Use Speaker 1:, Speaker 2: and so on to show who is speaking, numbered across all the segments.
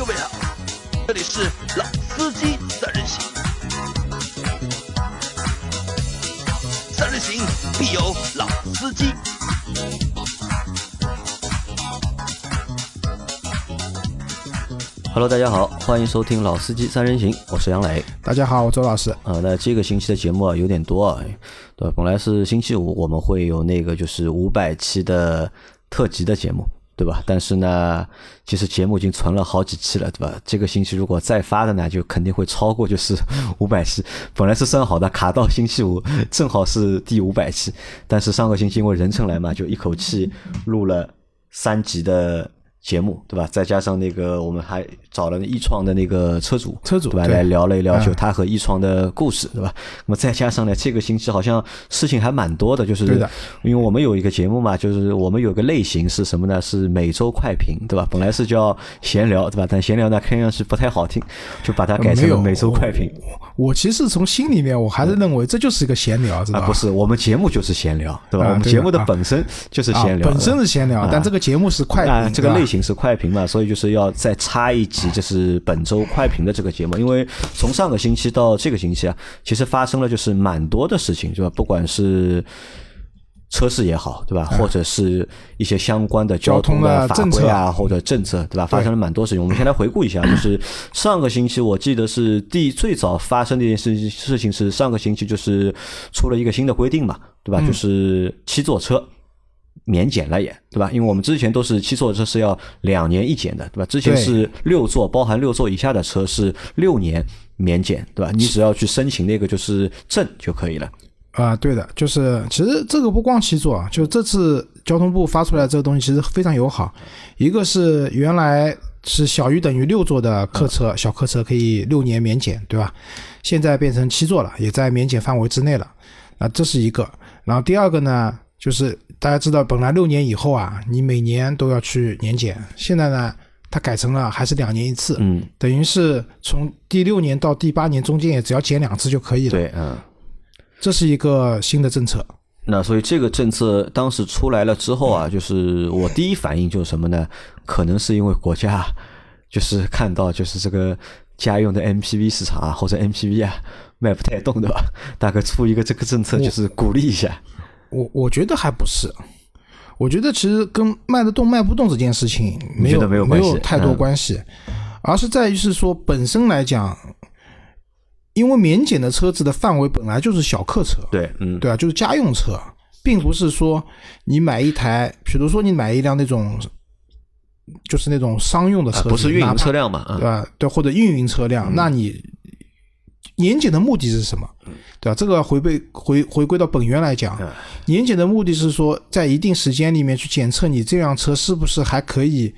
Speaker 1: 各位好，这里是老司机三人行，三人行必有老司机。
Speaker 2: Hello，大家好，欢迎收听《老司机三人行》，我是杨磊。
Speaker 3: 大家好，我周老师。
Speaker 2: 啊，那这个星期的节目啊有点多啊，对吧？本来是星期五我们会有那个就是五百期的特辑的节目，对吧？但是呢，其实节目已经存了好几期了，对吧？这个星期如果再发的呢，就肯定会超过就是 五百期。本来是算好的，卡到星期五 正好是第五百期，但是上个星期因为人称来嘛，就一口气录了三集的。节目对吧？再加上那个，我们还找了易创的那个车主，
Speaker 3: 车主
Speaker 2: 对吧？
Speaker 3: 对
Speaker 2: 来聊了一聊，
Speaker 3: 嗯
Speaker 2: 就他和易创的故事，对吧？那么再加上呢，这个星期好像事情还蛮多的，就是因为我们有一个节目嘛，就是我们有个类型是什么呢？是每周快评，对吧？本来是叫闲聊，对吧？但闲聊呢，看上去不太好听，就把它改成了每周快评。
Speaker 3: 我我其实从心里面，我还是认为这就是一个闲聊，知道
Speaker 2: 啊，
Speaker 3: 吧？
Speaker 2: 不是，我们节目就是闲聊，对吧？我们节目的
Speaker 3: 啊
Speaker 2: 本身就是
Speaker 3: 啊
Speaker 2: 闲聊，
Speaker 3: 本身是闲聊，但这个节目是快
Speaker 2: 啊，
Speaker 3: 评，
Speaker 2: 这个类型是快评嘛，所以就是要再插一集，就是本周快评的这个节目。因为从上个星期到这个星期啊，其实发生了就是蛮多的事情，对吧？不管是车市也好，对吧？或者是一些相关的交通
Speaker 3: 的
Speaker 2: 法规啊，或者政策，对吧？发生了蛮多事情。我们先来回顾一下，就是上个星期我记得是第最早发生的一件事情事情是上个星期就是出了一个新的规定嘛，对吧？就是七座车。免检了也，对吧？因为我们之前都是七座车是要两年一检的，对吧？之前是六座，包含六座以下的车是六年免检，对吧？你只要去申请那个就是证就可以了。
Speaker 3: 啊，对的，就是其实这个不光七座，啊，就这次交通部发出来这个东西其实非常友好。一个是原来是小于等于六座的客车、小客车可以六年免检，对吧？现在变成七座了，也在免检范围之内了。那这是一个。然后第二个呢，就是大家知道，本来六年以后啊，你每年都要去年检，现在呢，它改成了还是两年一次，
Speaker 2: 嗯，
Speaker 3: 等于是从第六年到第八年中间也只要检两次就可以了。
Speaker 2: 对，嗯。
Speaker 3: 这是一个新的政策。
Speaker 2: 那所以这个政策当时出来了之后啊，就是我第一反应就是什么呢？可能是因为国家就是看到就是这个家用的 MPV 市场啊，或者 MPV 啊卖不太动，对吧？大概出一个这个政策，就是鼓励一下。
Speaker 3: 我我觉得还不是，我觉得其实跟卖得动卖不动这件事情没有
Speaker 2: 没有没有
Speaker 3: 太多
Speaker 2: 嗯
Speaker 3: 关系，而是在于是说本身来讲，因为免检的车子的范围本来就是小客车，
Speaker 2: 对，嗯，
Speaker 3: 对啊，就是家用车，并不是说你买一台，比如说你买一辆那种就是那种商用的车，
Speaker 2: 啊不是运营车辆嘛，啊，
Speaker 3: 对吧？对，或者运营车辆，那你年检的目的是什么？对吧？这个回归回回归到本源来讲，年检的目的是说，在一定时间里面去检测你这辆车是不是还可以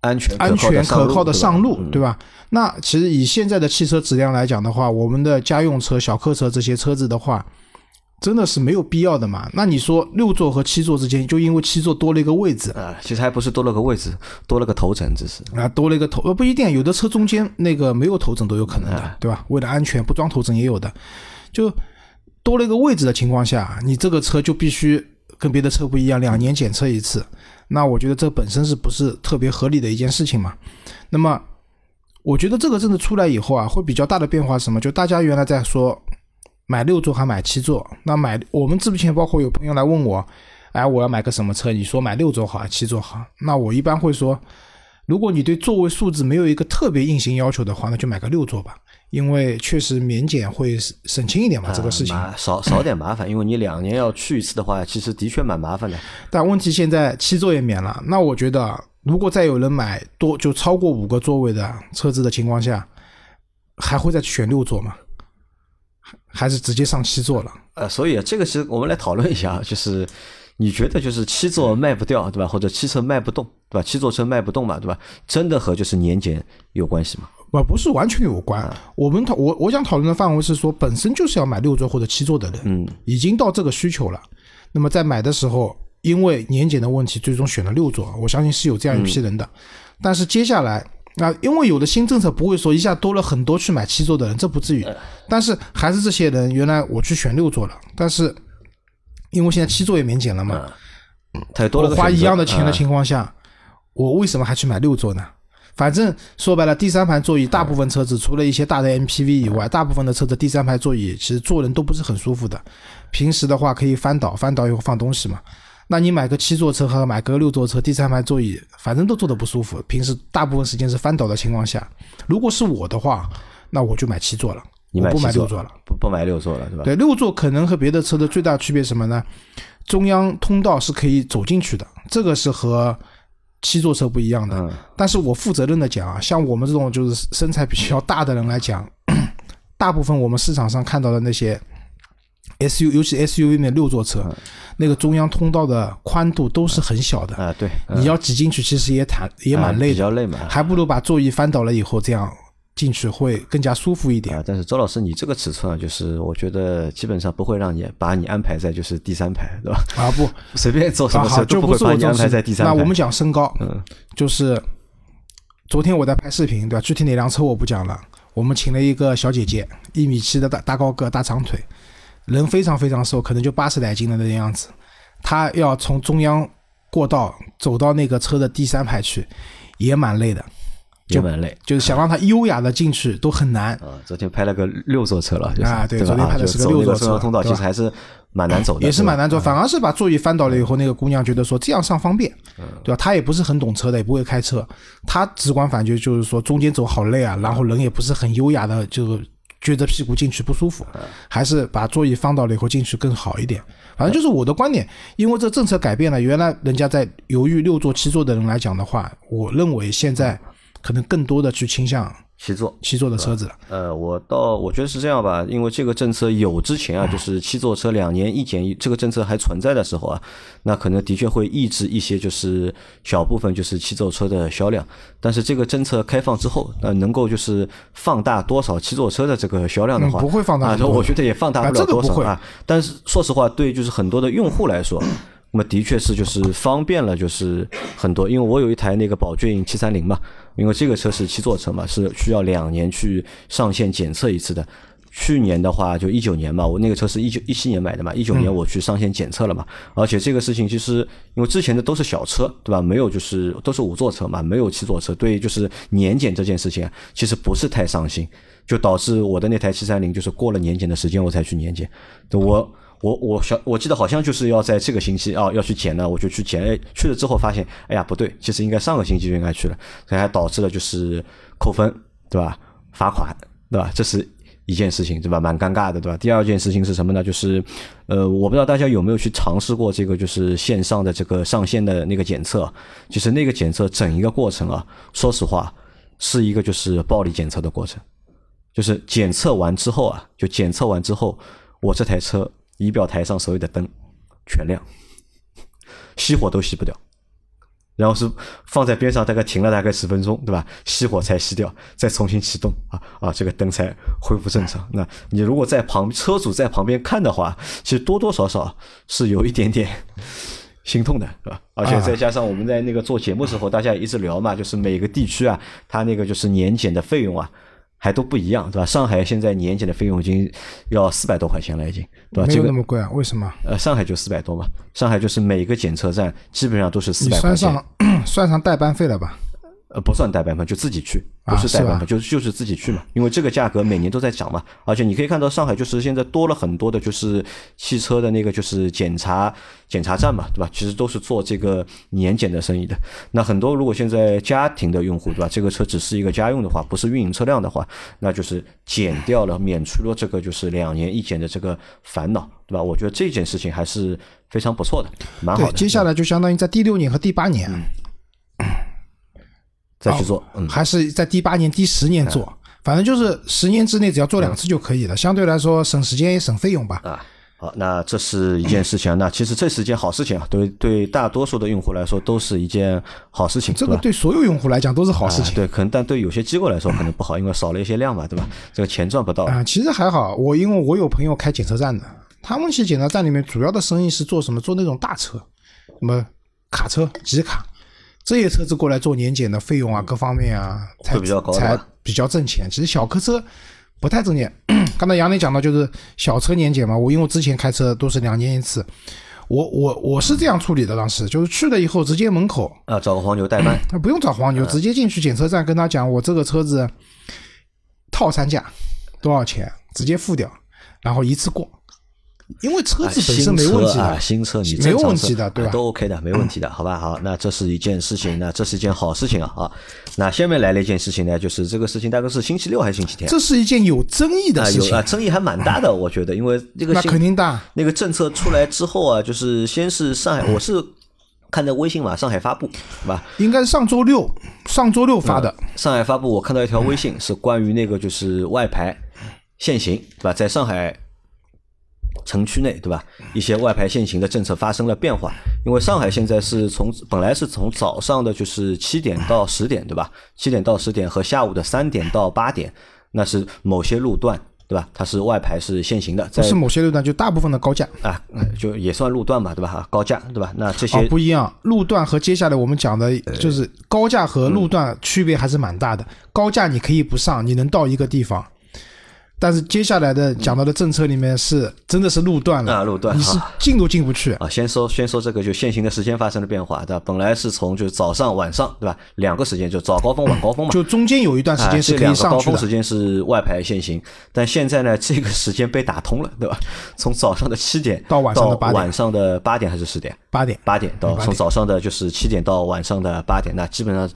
Speaker 2: 安全
Speaker 3: 安全可靠的上路，
Speaker 2: 对吧？嗯
Speaker 3: 对吧？那其实以现在的汽车质量来讲的话，我们的家用车、小客车这些车子的话，真的是没有必要的嘛？那你说六座和七座之间，就因为七座多了一个位置，
Speaker 2: 啊，其实还不是多了个位置，多了个头枕，只是
Speaker 3: 啊，多了一个头，呃，不一定，有的车中间那个没有头枕都有可能的
Speaker 2: 哎，
Speaker 3: 对吧？为了安全，不装头枕也有的，就多了一个位置的情况下，你这个车就必须跟别的车不一样，两年检测一次。那我觉得这本身是不是特别合理的一件事情嘛？那么，我觉得这个政策出来以后啊，会比较大的变化是什么？就大家原来在说买六座还买七座，那买我们之前包括有朋友来问我，哎，我要买个什么车？你说买六座好还是七座好？那我一般会说。如果你对座位数字没有一个特别硬性要求的话，那就买个六座吧，因为确实免检会省轻一点嘛，这个事情。
Speaker 2: 啊少少点麻烦，因为你两年要去一次的话，其实的确蛮麻烦的。
Speaker 3: 但问题现在七座也免了，那我觉得如果再有人买多就超过五个座位的车子的情况下，还会再去选六座吗？还还是直接上七座了？
Speaker 2: 呃，所以这个其实我们来讨论一下啊，就是你觉得就是七座卖不掉，对吧？或者七车卖不动，对吧？七座车卖不动嘛，对吧？真的和就是年检有关系吗？
Speaker 3: 不不是完全有关。我们讨我我想讨论的范围是说，本身就是要买六座或者七座的人，
Speaker 2: 嗯，
Speaker 3: 已经到这个需求了。那么在买的时候，因为年检的问题，最终选了六座，我相信是有这样一批人的。但是接下来啊，因为有的新政策不会说一下多了很多去买七座的人，这不至于。但是还是这些人，原来我去选六座了，但是因为现在七座也免检了嘛，我花一样的钱的
Speaker 2: 啊
Speaker 3: 情况下，我为什么还去买六座呢？反正说白了，第三排座椅大部分车子除了一些大的 MPV 以外，大部分的车子第三排座椅其实坐人都不是很舒服的。平时的话可以翻倒，翻倒以后放东西嘛。那你买个七座车和买个六座车，第三排座椅反正都坐的不舒服。平时大部分时间是翻倒的情况下，如果是我的话，那我就买七座了，
Speaker 2: 你
Speaker 3: 我不买六座了。，
Speaker 2: 不不买六座了，对吧？
Speaker 3: 对，六座可能和别的车的最大区别是什么呢？中央通道是可以走进去的，这个是和七座车不一样的。
Speaker 2: 嗯
Speaker 3: 但是我负责任的讲啊，像我们这种就是身材比较大的人来讲，大部分我们市场上看到的那些 SU，尤其 SUV 那六座车，
Speaker 2: 嗯
Speaker 3: 那个中央通道的宽度都是很小的，
Speaker 2: 啊，对，
Speaker 3: 你要挤进去其实也坦也蛮累的，
Speaker 2: 啊比较累嘛。
Speaker 3: 还不如把座椅翻倒了以后这样进去会更加舒服一点。
Speaker 2: 啊，但是周老师，你这个尺寸啊，就是我觉得基本上不会让你把你安排在就是第三排，对吧？
Speaker 3: 啊不，
Speaker 2: 随便坐什么车都
Speaker 3: 就不是我重
Speaker 2: 会把你安排在第三排。
Speaker 3: 那我们讲身高，
Speaker 2: 嗯
Speaker 3: 就是昨天我在拍视频，对吧？具体哪辆车我不讲了。我们请了一个小姐姐，一米七的大大高个、大长腿，人非常非常瘦，可能就八十来斤的那个样子。他要从中央过道走到那个车的第三排去，也蛮累的，
Speaker 2: 也蛮累
Speaker 3: 就是想让他优雅的进去都很难。
Speaker 2: 啊。昨天拍了个六座车了，就是
Speaker 3: 啊对昨天拍的
Speaker 2: 是个
Speaker 3: 个六座车
Speaker 2: 通道，其实还是蛮难走的，
Speaker 3: 也是蛮难走，反而是把座椅翻倒了以后，那个姑娘觉得说这样上方便，对吧？她也不是很懂车的，也不会开车，她直观感觉就是说中间走好累啊，然后人也不是很优雅的，就撅着屁股进去不舒服，还是把座椅放倒了以后进去更好一点。反正就是我的观点，因为这政策改变了，原来人家在犹豫六座、七座的人来讲的话，我认为现在可能更多的去倾向
Speaker 2: 七座。
Speaker 3: 七座的车子了。
Speaker 2: 呃，我倒我觉得是这样吧，因为这个政策有之前啊，就是七座车两年一检一这个政策还存在的时候啊，那可能的确会抑制一些就是小部分就是七座车的销量。但是这个政策开放之后，那能够就是放大多少七座车的这个销量的话，
Speaker 3: 嗯不会放大
Speaker 2: 我觉得也放大
Speaker 3: 啊
Speaker 2: 不了多少啊。但是说实话，对就是很多的用户来说。那么的确是就是方便了，就是很多，因为我有一台那个宝骏七三零嘛，因为这个车是七座车嘛，是需要两年去上线检测一次的。去年的话就一九年嘛，我那个车是一九一七年买的嘛，一九年我去上线检测了嘛，而且这个事情其实因为之前的都是小车，对吧？没有就是都是五座车嘛，没有七座车，对，就是年检这件事情啊，其实不是太上心，就导致我的那台七三零就是过了年检的时间我才去年检，我。我我想我记得好像就是要在这个星期啊要去检了，我就去检，哎，去了之后发现，哎呀不对，其实应该上个星期就应该去了，所以还导致了就是扣分，对吧？罚款，对吧？这是一件事情，对吧？蛮尴尬的，对吧？第二件事情是什么呢？就是，呃，我不知道大家有没有去尝试过这个，就是线上的这个上线的那个检测，其实那个检测整一个过程啊，说实话是一个就是暴力检测的过程，就是检测完之后啊，就检测完之后，我这台车仪表台上所有的灯全亮，熄火都熄不掉。然后是放在边上，大概停了大概十分钟，对吧？熄火才熄掉，再重新启动啊啊，这个灯才恢复正常。那你如果在旁车主在旁边看的话，其实多多少少是有一点点 心痛的，是吧？而且再加上我们在那个做节目时候，大家一直聊嘛，就是每个地区啊，它那个就是年检的费用啊。还都不一样，对吧？上海现在年检的费用已经要四百多块钱了，已经，对吧？
Speaker 3: 没有那么贵啊？为什么？
Speaker 2: 呃，上海就四百多嘛，上海就是每个检测站基本上都是四百块钱。
Speaker 3: 算上 算上代班费了吧？
Speaker 2: 呃，不算代办方，就自己去，
Speaker 3: 啊
Speaker 2: 不是代办费，
Speaker 3: 是
Speaker 2: 就是就是自己去嘛。因为这个价格每年都在涨嘛，而且你可以看到上海就是现在多了很多的，就是汽车的那个就是检查检查站嘛，对吧？其实都是做这个年检的生意的。那很多如果现在家庭的用户，对吧？这个车只是一个家用的话，不是运营车辆的话，那就是减掉了，免除了这个就是两年一检的这个烦恼，对吧？我觉得这件事情还是非常不错的，蛮好
Speaker 3: 对，
Speaker 2: 的。
Speaker 3: 接下来就相当于在第六年和第八年，
Speaker 2: 再去做，嗯，
Speaker 3: 还是在第八年、第十年做，反正就是十年之内只要做两次就可以了，相对来说省时间也省费用吧。
Speaker 2: 啊，好，那这是一件事情啊。那其实这是一件好事情啊，对对大多数的用户来说都是一件好事情，
Speaker 3: 这个？对所有用户来讲都是好事情
Speaker 2: 啊对，可能但对有些机构来说可能不好，因为少了一些量嘛，对吧？这个钱赚不到。
Speaker 3: 啊。其实还好，我因为我有朋友开检测站的，他们去检测站里面主要的生意是做什么？做那种大车，什么卡车、集卡这些车子过来做年检的费用啊，各方面啊，才
Speaker 2: 会比较高的
Speaker 3: 才比较挣钱。其实小客车不太挣钱。刚才杨磊讲到就是小车年检嘛，我因为我之前开车都是两年一次，我我我是这样处理的，当时就是去了以后直接门口
Speaker 2: 啊，找个黄牛代办，
Speaker 3: 他不用找黄牛，
Speaker 2: 嗯
Speaker 3: 直接进去检测站跟他讲，我这个车子套餐价多少钱，直接付掉，然后一次过，因为车
Speaker 2: 啊
Speaker 3: 子本身没问题的，
Speaker 2: 新车啊，新车你
Speaker 3: 没有问题的对吧
Speaker 2: 啊都 OK 的，没问题的，好吧？好，那这是一件事情，那这是一件好事情啊啊。那下面来了一件事情呢，就是这个事情大概是星期六还是星期天？
Speaker 3: 这是一件有争议的
Speaker 2: 啊，
Speaker 3: 事情
Speaker 2: 有啊，，争议还蛮大的，我觉得，因为这个
Speaker 3: 那
Speaker 2: 新
Speaker 3: 肯定大。
Speaker 2: 那个政策出来之后啊，就是先是上海，我是看的微信嘛，上海发布，是吧？
Speaker 3: 应该是上周六，上周六发的，
Speaker 2: 上海发布，我看到一条微信是关于那个就是外牌限行，对吧？在上海城区内，对吧？一些外牌限行的政策发生了变化，因为上海现在是从本来是从早上的就是七点到十点，对吧？七点到十点和下午的三点到八点，那是某些路段，对吧？它是外牌是限行的，
Speaker 3: 不
Speaker 2: 在
Speaker 3: 是某些路段，就大部分的高架。
Speaker 2: 啊，呃就也算路段吧，对吧？高架，对吧？那这些
Speaker 3: 哦，不一样，路段和接下来我们讲的，就是高架和路段区别还是蛮大的。高架你可以不上，你能到一个地方，但是接下来的讲到的政策里面是真的是路段了，
Speaker 2: 啊路段
Speaker 3: 你是进都进不去。
Speaker 2: 啊，先说先说这个就限行的时间发生了变化，对吧？本来是从就是早上晚上，对吧？两个时间就早高峰晚高峰嘛。
Speaker 3: 就中间有一段时
Speaker 2: 啊
Speaker 3: 间是可以
Speaker 2: 这两个
Speaker 3: 上去的
Speaker 2: 高峰时，间是外排限行，但现在呢，这个时间被打通了，对吧？从早上的七点
Speaker 3: 到晚上的8点
Speaker 2: 晚上的八点还是十点？
Speaker 3: 八点。
Speaker 2: 八点到从早上的就是七点到晚上的八点，那基本上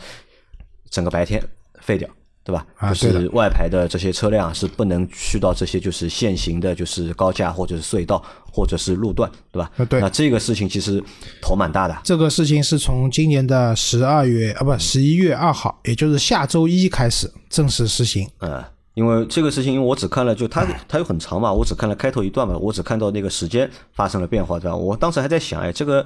Speaker 2: 整个白天废掉，对吧？
Speaker 3: 啊
Speaker 2: 就是外牌的这些车辆是不能去到这些就是限行的，就是高架或者是隧道或者是路段，对吧？
Speaker 3: 啊对
Speaker 2: 那这个事情其实头蛮大的，
Speaker 3: 这个事情是从今年的十二月啊，不，十一月二号，也就是下周一开始正式实行。
Speaker 2: 嗯，因为这个事情，因为我只看了，就它它又很长嘛，我只看了开头一段嘛，我只看到那个时间发生了变化，对吧？我当时还在想，哎，这个，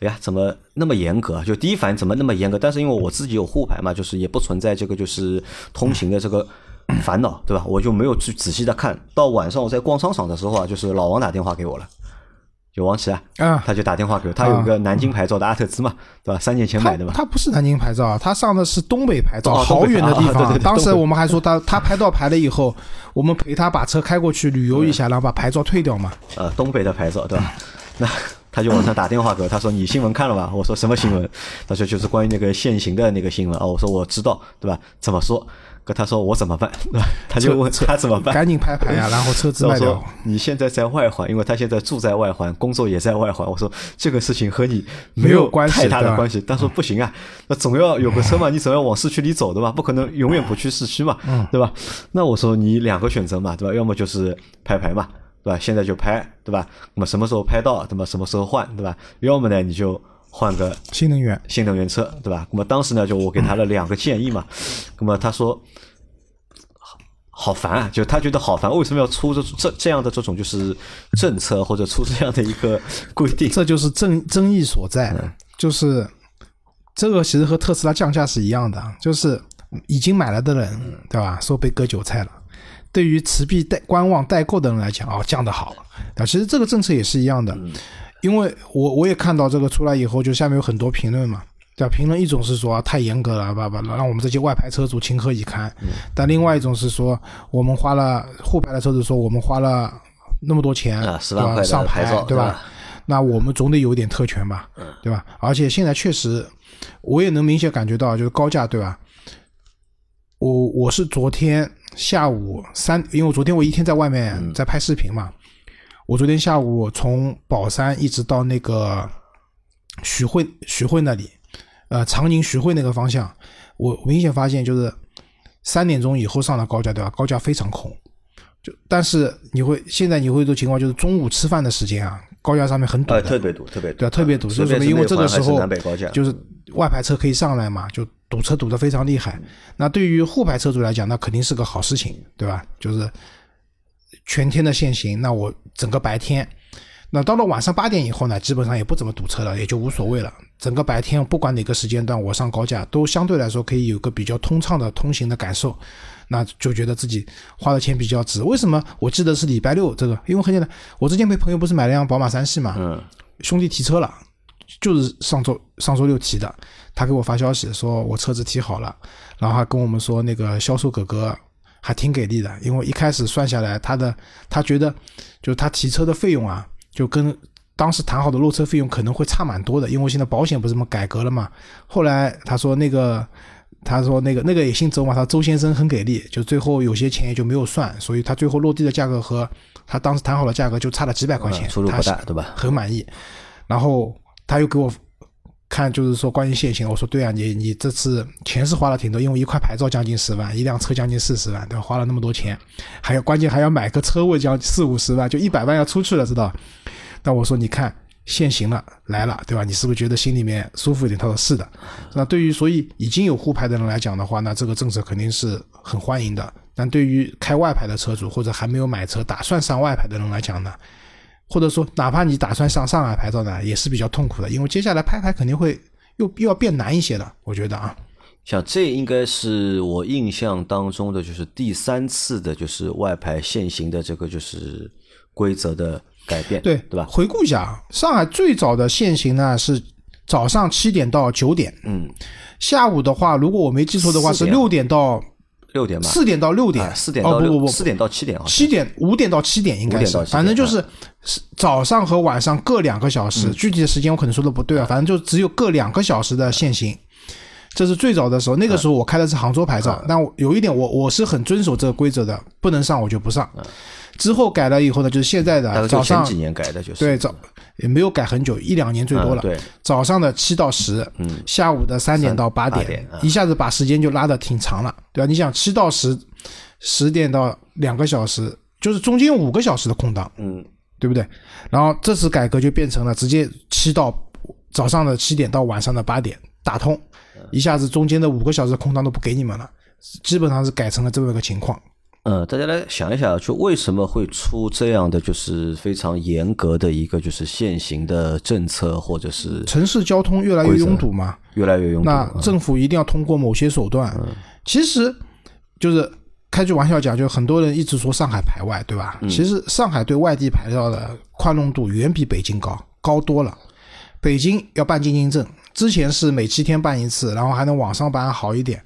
Speaker 2: 哎呀，怎么那么严格？就第一反应怎么那么严格？但是因为我自己有护牌嘛，就是也不存在这个就是通行的这个烦恼，对吧？我就没有去仔细的看。到晚上我在逛商场的时候啊，就是老王打电话给我了。就王琦啊，
Speaker 3: 啊
Speaker 2: 他就打电话给我，他有一个南京牌照的阿特兹嘛，对吧？三年前买的嘛，
Speaker 3: 他不是南京牌照，他上的是东北牌照，
Speaker 2: 哦
Speaker 3: 好远的地方。
Speaker 2: 啊对对对
Speaker 3: 当时我们还说他他拍到牌了以后，我们陪他把车开过去旅游一下，然后把牌照退掉嘛。
Speaker 2: 呃，东北的牌照，对吧？那他就晚上打电话给我，他说你新闻看了吧？我说什么新闻？他说就是关于那个限行的那个新闻啊。我说我知道，对吧？怎么说？跟他说我怎么办？对吧？他就问他怎么办？
Speaker 3: 赶紧拍牌呀，然后车子卖掉
Speaker 2: 我说。你现在在外环，因为他现在住在外环，工作也在外环。我说这个事情和你没
Speaker 3: 没有关系
Speaker 2: 太大的关系。他说不行啊，那总要有个车嘛，你总要往市区里走的嘛，不可能永远不去市区嘛，
Speaker 3: 嗯
Speaker 2: 对吧？那我说你两个选择嘛，对吧？要么就是拍牌嘛，对吧？现在就拍，对吧？那么什么时候拍到，那么？什么时候换，对吧？要么呢你就换个
Speaker 3: 新能源
Speaker 2: 新能源车，对吧？那么当时呢，就我给他了两个建议嘛。那么他说，好好烦啊，就他觉得好烦，为什么要出这这这样的这种就是政策或者出这样的一个规定？
Speaker 3: 这就是争争议所在，就是这个其实和特斯拉降价是一样的，就是已经买了的人，对吧？说被割韭菜了。对于持币待观望代购的人来讲，哦，降的好啊。其实这个政策也是一样的，因为我我也看到这个出来以后，就下面有很多评论嘛。对吧？评论一种是说、啊太严格了，吧吧，让我们这些外牌车主情何以堪？但另外一种是说，我们花了沪牌的车主说，我们花了那么多钱
Speaker 2: 啊10
Speaker 3: 对吧
Speaker 2: 万块的
Speaker 3: 上
Speaker 2: 牌照
Speaker 3: 对吧？那我们总得有点特权吧，对吧？而且现在确实，我也能明显感觉到，就是高价，对吧？我我是昨天下午三，因为我昨天我一天在外面在拍视频嘛，我昨天下午从宝山一直到那个徐汇徐汇那里，呃，长宁徐汇那个方向，我明显发现就是三点钟以后上了高架，对吧？高架非常空。就但是你会现在你会有种情况，就是中午吃饭的时间啊，高架上面很堵
Speaker 2: 特别堵，特别堵，
Speaker 3: 对啊，特别堵，
Speaker 2: 随便
Speaker 3: 就是因为这个时候就是外牌车可以上来嘛，就堵车堵得非常厉害。那对于沪牌车主来讲，那肯定是个好事情，对吧？就是全天的限行，那我整个白天，那到了晚上八点以后呢，基本上也不怎么堵车了，也就无所谓了。整个白天不管哪个时间段我上高架，都相对来说可以有个比较通畅的通行的感受。那就觉得自己花的钱比较值。为什么？我记得是礼拜六这个，因为很简单，我之前陪朋友不是买了辆宝马三系嘛，
Speaker 2: 嗯，
Speaker 3: 兄弟提车了，就是上周上周六提的，他给我发消息说我车子提好了，然后还跟我们说那个销售哥哥还挺给力的，因为一开始算下来他的他觉得就是他提车的费用啊，就跟当时谈好的落车费用可能会差蛮多的，因为现在保险不是这么改革了嘛。后来他说那个，他说那个那个也姓周嘛，他周先生很给力，就最后有些钱也就没有算，所以他最后落地的价格和他当时谈好的价格就差了几百块钱，
Speaker 2: 出入不大，
Speaker 3: 他
Speaker 2: 对吧？
Speaker 3: 很满意。然后他又给我看，就是说关于限行，我说对啊，你你这次钱是花了挺多，因为一块牌照将近十万，一辆车将近四十万，对吧？花了那么多钱，还要关键还要买个车位，将四五十万，就一百万要出去了，知道？但我说你看限行了来了，对吧？你是不是觉得心里面舒服一点？他说是的。那对于所以已经有沪牌的人来讲的话，那这个政策肯定是很欢迎的。但对于开外牌的车主或者还没有买车打算上外牌的人来讲呢？或者说，哪怕你打算上上海牌照呢，也是比较痛苦的，因为接下来拍牌肯定会又又要变难一些的。我觉得啊，
Speaker 2: 像这应该是我印象当中的，就是第三次的，就是外牌限行的这个就是规则的改变，
Speaker 3: 对
Speaker 2: 对吧？
Speaker 3: 回顾一下啊，上海最早的限行呢是早上七点到九点，
Speaker 2: 嗯，
Speaker 3: 下午的话，如果我没记错的话是六点到
Speaker 2: 六点吧，
Speaker 3: 四点到六点。
Speaker 2: 啊，，四点
Speaker 3: 哦不不不，
Speaker 2: 四点到七点啊，
Speaker 3: 七点五点到七点应该
Speaker 2: 5点到7，点
Speaker 3: 是。反正就是是早上和晚上各两个小时，
Speaker 2: 嗯。
Speaker 3: 具体的时间我可能说的不对啊，反正就只有各两个小时的限行。这是最早的时候，那个时候我开的是杭州牌照，但我有一点我我是很遵守这个规则的，不能上我就不上。之后改了以后呢，就是现在的早上
Speaker 2: 几年改的，就是
Speaker 3: 对早也没有改很久，一两年最多了。
Speaker 2: 嗯对，
Speaker 3: 早上的七到十，
Speaker 2: 嗯，
Speaker 3: 下午的三点到八
Speaker 2: 八
Speaker 3: 点，一下子把时间就拉的挺长了，对吧？你想七到十，十点到两个小时，就是中间五个小时的空档，
Speaker 2: 嗯，
Speaker 3: 对不对？然后这次改革就变成了直接七到早上的七点到晚上的八点打通，一下子中间的五个小时空档都不给你们了，基本上是改成了这么一个情况。
Speaker 2: 嗯，大家来想一想，就为什么会出这样的就是非常严格的一个就是现行的政策，或者是
Speaker 3: 城市交通越来越拥堵嘛，
Speaker 2: 越来越拥堵？
Speaker 3: 那政府一定要通过某些手段。其实就是开句玩笑讲，就很多人一直说上海排外，对吧？其实上海对外地牌照的宽容度远比北京高，高多了。北京要办进京证，之前是每七天办一次，然后还能网上办好一点。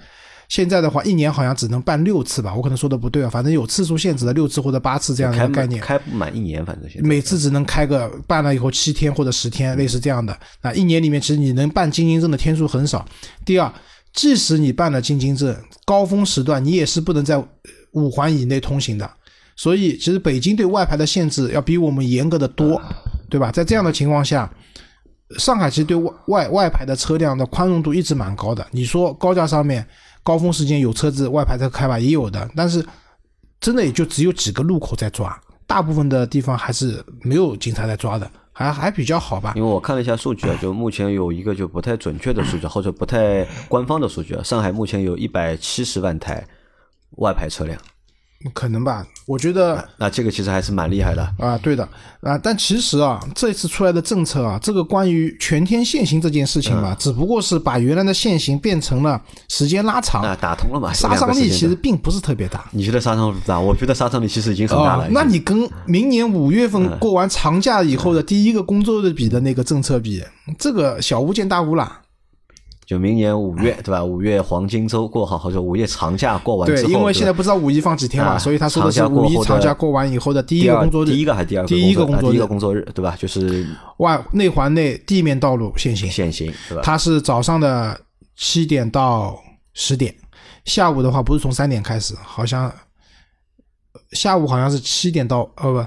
Speaker 3: 现在的话，一年好像只能办六次吧，我可能说的不对啊，反正有次数限制的六次或者八次这样的一个概念。
Speaker 2: 开不满一年，反正现在
Speaker 3: 每次只能开个办了以后七天或者十天，类似这样的。那一年里面，其实你能办京津证的天数很少。第二，即使你办了京津证，高峰时段你也是不能在五环以内通行的。所以，其实北京对外牌的限制要比我们严格的多，对吧？在这样的情况下，上海其实对外外外牌的车辆的宽容度一直蛮高的。你说高架上面高峰时间有车子外牌车开吧，也有的，但是真的也就只有几个路口在抓，大部分的地方还是没有警察在抓的，还还比较好吧。
Speaker 2: 因为我看了一下数据啊，就目前有一个就不太准确的数据，或者不太官方的数据啊，上海目前有一百七十万台外牌车辆，
Speaker 3: 可能吧，我觉得
Speaker 2: 那这个其实还是蛮厉害的。
Speaker 3: 啊，对的啊，但其实啊，这次出来的政策啊，这个关于全天限行这件事情嘛，只不过是把原来的限行变成了时间拉长，
Speaker 2: 啊，打通了嘛？
Speaker 3: 杀伤力其实并不是特别大。
Speaker 2: 你觉得杀伤力不大？我觉得杀伤力其实已经很大了。，
Speaker 3: 啊那你跟明年五月
Speaker 2: 嗯
Speaker 3: 份过完长假以后的第一个工作日比的那个政策比，这个小巫见大巫了。
Speaker 2: 就明年五月对吧？五月黄金周过好，或者五月长假过完之
Speaker 3: 对，因为现在不知道五一放几天嘛，
Speaker 2: 啊
Speaker 3: 所以他说的是五一长假过完以后的第一个工作日，
Speaker 2: 第一个还是第二个
Speaker 3: 第一个工作
Speaker 2: 第一个工作日对吧？就是
Speaker 3: 外内环内地面道路限行，
Speaker 2: 限行对吧？
Speaker 3: 它是早上的七点到十点，下午的话不是从三点开始，好像下午好像是七点到呃不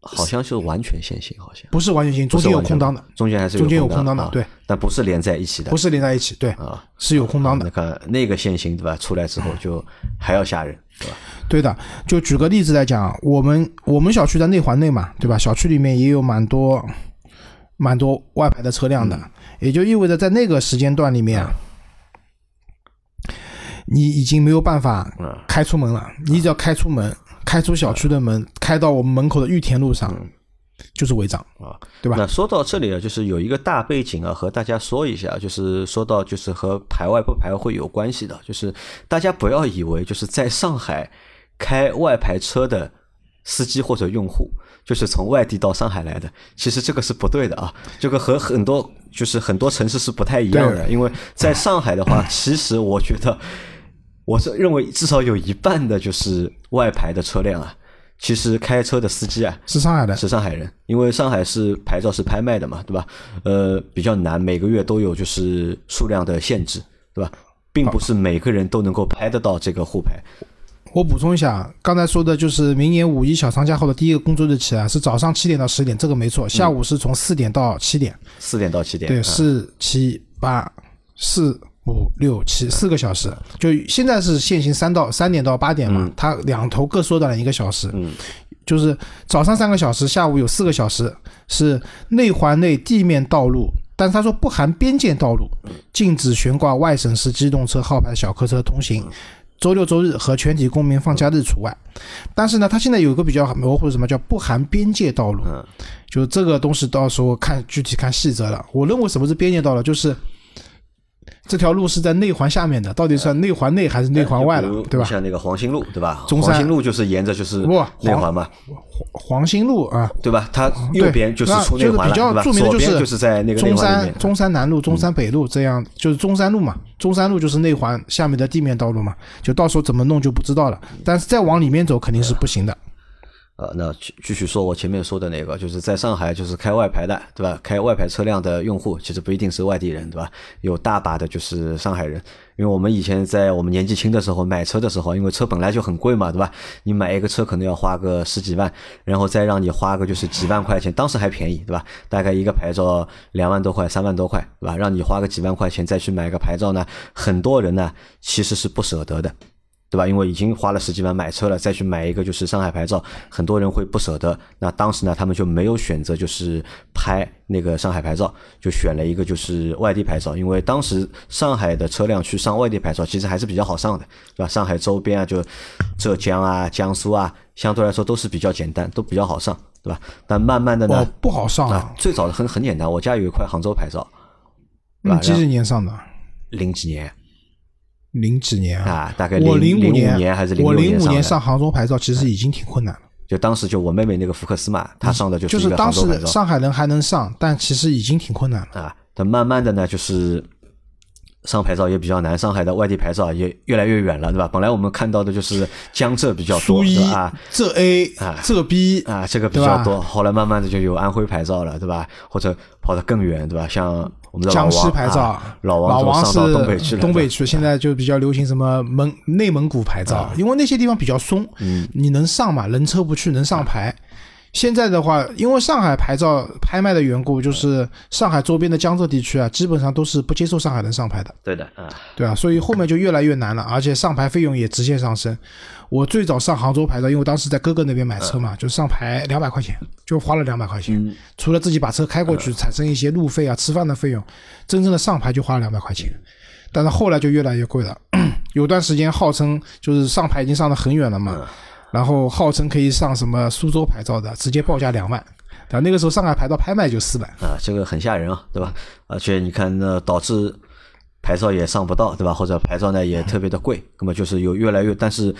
Speaker 2: 好像是完全限行，好像
Speaker 3: 不是完全行，中间有空档的，，
Speaker 2: 中间还是
Speaker 3: 中间有
Speaker 2: 空
Speaker 3: 档的对，
Speaker 2: 但不是连在一起的，
Speaker 3: 不是连在一起，对，
Speaker 2: 啊。
Speaker 3: 是有空档的
Speaker 2: 那。个那个限行对吧？出来之后就还要吓人，对吧？
Speaker 3: 对的，就举个例子来讲，我们我们小区在内环内嘛，对吧？小区里面也有蛮多蛮多外牌的车辆的，
Speaker 2: 嗯
Speaker 3: 也就意味着在那个时间段里面啊，你已经没有办法
Speaker 2: 嗯
Speaker 3: 开出门了。你只要开出门，开出小区的门，开到我们门口的玉田路上，就是违章
Speaker 2: 嗯啊，
Speaker 3: 对吧？
Speaker 2: 那说到这里啊，就是有一个大背景啊，和大家说一下，就是说到就是和排外不排外会有关系的，就是大家不要以为就是在上海开外牌车的司机或者用户，就是从外地到上海来的，其实这个是不对的啊，这个和很多就是很多城市是不太一样的，因为在上海的话，其实我觉得。我是认为至少有一半的就是外牌的车辆啊，其实开车的司机啊
Speaker 3: 是上海的，
Speaker 2: 是上海人，因为上海是牌照是拍卖的嘛，对吧？呃，比较难，每个月都有就是数量的限制，对吧？并不是每个人都能够拍得到这个沪牌。
Speaker 3: 我补充一下，刚才说的就是明年五一小长假后的第一个工作日起啊，是早上七点到十点，这个没错。下午是从四点到七点，
Speaker 2: 四点到七点，
Speaker 3: 对，
Speaker 2: 啊
Speaker 3: 四七八四五六七四个小时。就现在是限行三到三点到八点嘛，它两头各缩短了一个小时。
Speaker 2: 嗯，
Speaker 3: 就是早上三个小时，下午有四个小时是内环内地面道路。但是他说不含边界道路，禁止悬挂外省市机动车号牌小客车通行，周六周日和全体公民放假日除外。但是呢，它现在有一个比较模糊的什么叫不含边界道路，
Speaker 2: 嗯
Speaker 3: 就这个东西到时候看具体看细则了。我认为什么是边界道路，就是这条路是在内环下面的，到底算内环内还是内环外了对吧？
Speaker 2: 像那个黄兴路，对吧？
Speaker 3: 中山
Speaker 2: 黄兴路就是沿着就是
Speaker 3: 不
Speaker 2: 内环嘛，
Speaker 3: 黄兴路啊，
Speaker 2: 对吧？它右边就是出内环了，
Speaker 3: 就是比较
Speaker 2: 对吧？
Speaker 3: 著名的就
Speaker 2: 左边就是在那个内
Speaker 3: 中。山中山南路、中山北路这样，就是中山路嘛。中山路就是内环下面的地面道路嘛，就到时候怎么弄就不知道了。但是再往里面走肯定是不行的。
Speaker 2: 呃，那继继续说我前面说的那个，就是在上海，就是开外牌的，对吧？开外牌车辆的用户，其实不一定是外地人，对吧？有大把的就是上海人，因为我们以前在我们年纪轻的时候买车的时候，因为车本来就很贵嘛，对吧？你买一个车可能要花个十几万，然后再让你花个就是几万块钱，当时还便宜，对吧？大概一个牌照两万多块、三万多块，对吧？让你花个几万块钱再去买个牌照呢，很多人呢其实是不舍得的。对吧？因为已经花了十几万买车了，再去买一个就是上海牌照，很多人会不舍得。那当时呢，他们就没有选择就是拍那个上海牌照，就选了一个就是外地牌照。因为当时上海的车辆去上外地牌照，其实还是比较好上的，对吧？上海周边啊，就浙江啊、江苏啊，相对来说都是比较简单，都比较好上，对吧？但慢慢的
Speaker 3: 哦
Speaker 2: 呢，，
Speaker 3: 不好上
Speaker 2: 啊
Speaker 3: 啊，，
Speaker 2: 最早的很很简单，我家有一块杭州牌照，对吧
Speaker 3: 嗯，几几年上的？
Speaker 2: 零几年
Speaker 3: 零几年啊？
Speaker 2: 啊，大概
Speaker 3: 我
Speaker 2: 零五
Speaker 3: 年
Speaker 2: 年还是零
Speaker 3: 五年上杭州牌照，其实已经挺困难了。
Speaker 2: 就当时就我妹妹那个福克斯嘛，她上的就一个
Speaker 3: 就是当时
Speaker 2: 杭州牌照
Speaker 3: 上海人还能上，但其实已经挺困难了。
Speaker 2: 啊。但慢慢的呢，就是上牌照也比较难，上海的外地牌照也越来越远了，对吧？本来我们看到的就是江浙比较多，
Speaker 3: 苏一
Speaker 2: 对吧？啊
Speaker 3: 浙 A
Speaker 2: 啊
Speaker 3: 浙 B
Speaker 2: 啊，这个比较多。后来慢慢的就有安徽牌照了，对吧？或者跑得更远，对吧？像我们
Speaker 3: 江西牌照
Speaker 2: 啊，老
Speaker 3: 老王是
Speaker 2: 东北去了，
Speaker 3: 东北去，现在就比较流行什么蒙内蒙古牌照，因为那些地方比较松，
Speaker 2: 嗯
Speaker 3: 你能上嘛？人车不去，能上牌。现在的话，因为上海牌照拍卖的缘故，就是上海周边的江浙地区啊，基本上都是不接受上海人上牌的，
Speaker 2: 对的啊，
Speaker 3: 对啊，所以后面就越来越难了，而且上牌费用也直线上升。我最早上杭州牌照，因为我当时在哥哥那边买车嘛，就上牌两百块钱，就花了两百块钱。
Speaker 2: 嗯
Speaker 3: 除了自己把车开过去，产生一些路费啊、吃饭的费用，真正的上牌就花了两百块钱。但是后来就越来越贵了，有段时间号称就是上牌已经上的很远了嘛，然后号称可以上什么苏州牌照的，直接报价两万。然后那个时候上海牌照拍卖就四百，
Speaker 2: 啊，这个很吓人啊，对吧？而且你看，那导致牌照也上不到，对吧？或者牌照呢也特别的贵，那么就是有越来越，但是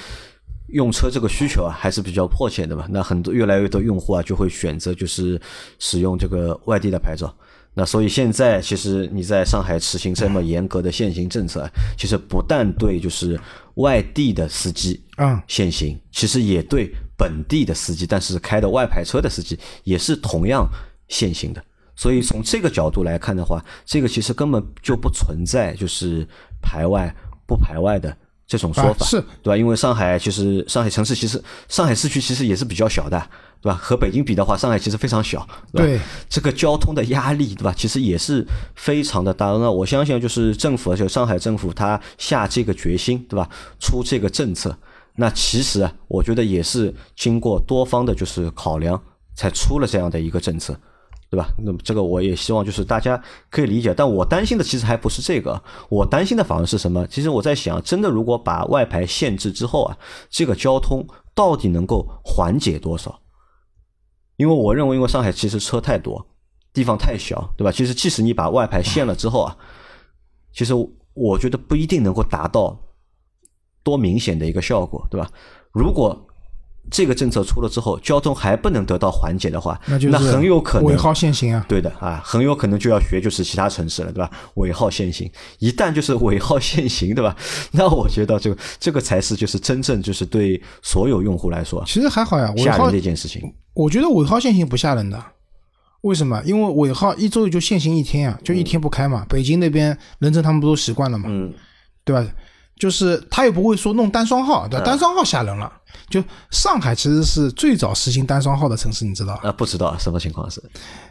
Speaker 2: 用车这个需求啊还是比较迫切的嘛。那很多越来越多用户啊就会选择就是使用这个外地的牌照。那所以现在其实你在上海实行这么严格的限行政策啊，其实不但对就是外地的司机
Speaker 3: 啊，
Speaker 2: 限行，其实也对本地的司机，但是开的外牌车的司机也是同样限行的。所以从这个角度来看的话，这个其实根本就不存在就是排外不排外的这种说法，
Speaker 3: 啊是
Speaker 2: 对吧？因为上海其实上海城市其实上海市区其实也是比较小的，对吧？和北京比的话，上海其实非常小，对吧？
Speaker 3: 对
Speaker 2: 这个交通的压力，对吧？其实也是非常的大。那我相信，就是政府，就上海政府，他下这个决心，对吧？出这个政策，那其实啊，我觉得也是经过多方的，就是考量，才出了这样的一个政策。对吧？那么这个我也希望就是大家可以理解，但我担心的其实还不是这个，我担心的反而是什么？其实我在想，真的如果把外牌限制之后啊，这个交通到底能够缓解多少？因为我认为，因为上海其实车太多，地方太小，对吧？其实即使你把外牌限了之后啊，其实我觉得不一定能够达到多明显的一个效果，对吧？如果这个政策出了之后，交通还不能得到缓解的话，
Speaker 3: 那就是
Speaker 2: 很有可能
Speaker 3: 尾号限行啊。
Speaker 2: 对的啊，很有可能就要学就是其他城市了，对吧？尾号限行，一旦就是尾号限行，对吧？那我觉得这个这个才是就是真正就是对所有用户来说
Speaker 3: 其实还好呀，尾号
Speaker 2: 吓人的一件事情。
Speaker 3: 我觉得尾号限行不吓人的，为什么？因为尾号一周也就限行一天呀，就一天不开嘛。北京那边人城他们不都习惯了嘛，
Speaker 2: 嗯，
Speaker 3: 对吧？就是他也不会说弄单双号，对吧？单双号吓人了。就上海其实是最早实行单双号的城市，你知道吧？
Speaker 2: 啊，不知道什么情况是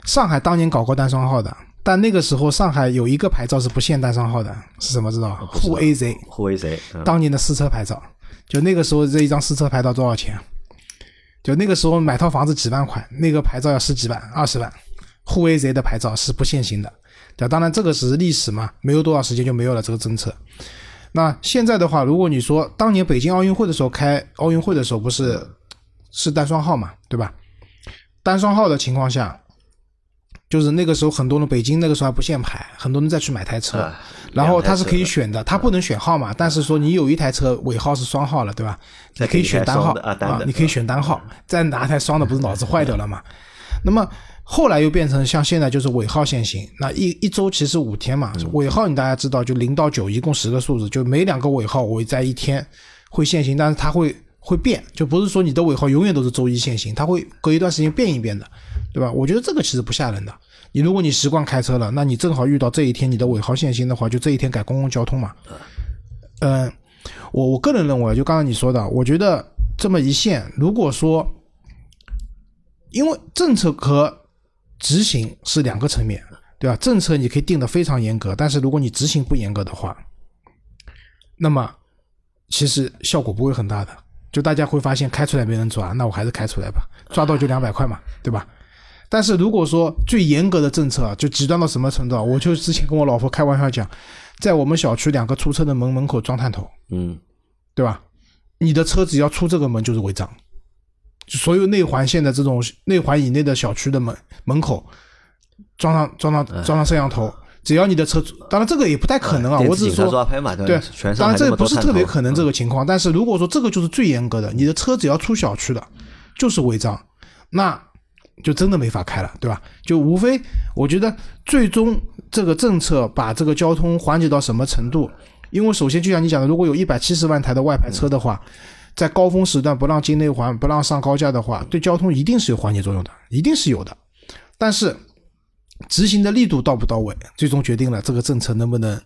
Speaker 3: 上海当年搞过单双号的，但那个时候上海有一个牌照是不限单双号的，是什么知道
Speaker 2: 沪 A Z，
Speaker 3: 沪 AZ 当年的私车牌照，就那个时候这一张私车牌照多少钱？就那个时候买套房子几万块，那个牌照要十几万、二十万。沪 A Z 的牌照是不限行的，对吧，当然这个只是历史嘛，没有多少时间就没有了这个政策。那现在的话，如果你说当年北京奥运会的时候开奥运会的时候不是是单双号嘛，对吧？单双号的情况下，就是那个时候很多人北京那个时候还不限牌，很多人再去买台车，
Speaker 2: 啊
Speaker 3: 然后它是可以选的，它不能选号嘛，但是说你有一台车尾号是双号了，对吧？你可以选单号
Speaker 2: 啊
Speaker 3: 你可以选单号，再拿台双的，不是脑子坏掉了嘛？那么后来又变成像现在就是尾号限行，那一一周其实五天嘛，尾号你大家知道就零到九一共十个数字，就每两个尾号我在一天会限行，但是它会会变，就不是说你的尾号永远都是周一限行，它会隔一段时间变一变的，对吧？我觉得这个其实不吓人的。你如果你习惯开车了，那你正好遇到这一天你的尾号限行的话，就这一天改公共交通嘛。嗯，我我个人认为，就刚刚你说的，我觉得这么一线，如果说因为政策和执行是两个层面，对吧？政策你可以定的非常严格，但是如果你执行不严格的话，那么其实效果不会很大的。就大家会发现开出来没人抓，那我还是开出来吧，抓到就两百块嘛，对吧？但是如果说最严格的政策啊，就极端到什么程度啊？我就之前跟我老婆开玩笑讲，在我们小区两个出车的门门口装探头，
Speaker 2: 嗯，
Speaker 3: 对吧？你的车只要出这个门就是违章，就所有内环线的这种内环以内的小区的门门口装上装上装上摄像头，只要你的车，当然这个也不太可能啊，我只是说
Speaker 2: 抓拍嘛，
Speaker 3: 对当然这不是特别可能这个情况，但是如果说这个就是最严格的，你的车只要出小区的，就是违章，那就真的没法开了，对吧？就无非我觉得最终这个政策把这个交通缓解到什么程度？因为首先就像你讲的，如果有一百七十万台的外牌车的话，在高峰时段不让进内环、不让上高架的话，对交通一定是有缓解作用的，一定是有的。但是执行的力度到不到位，最终决定了这个政策能不能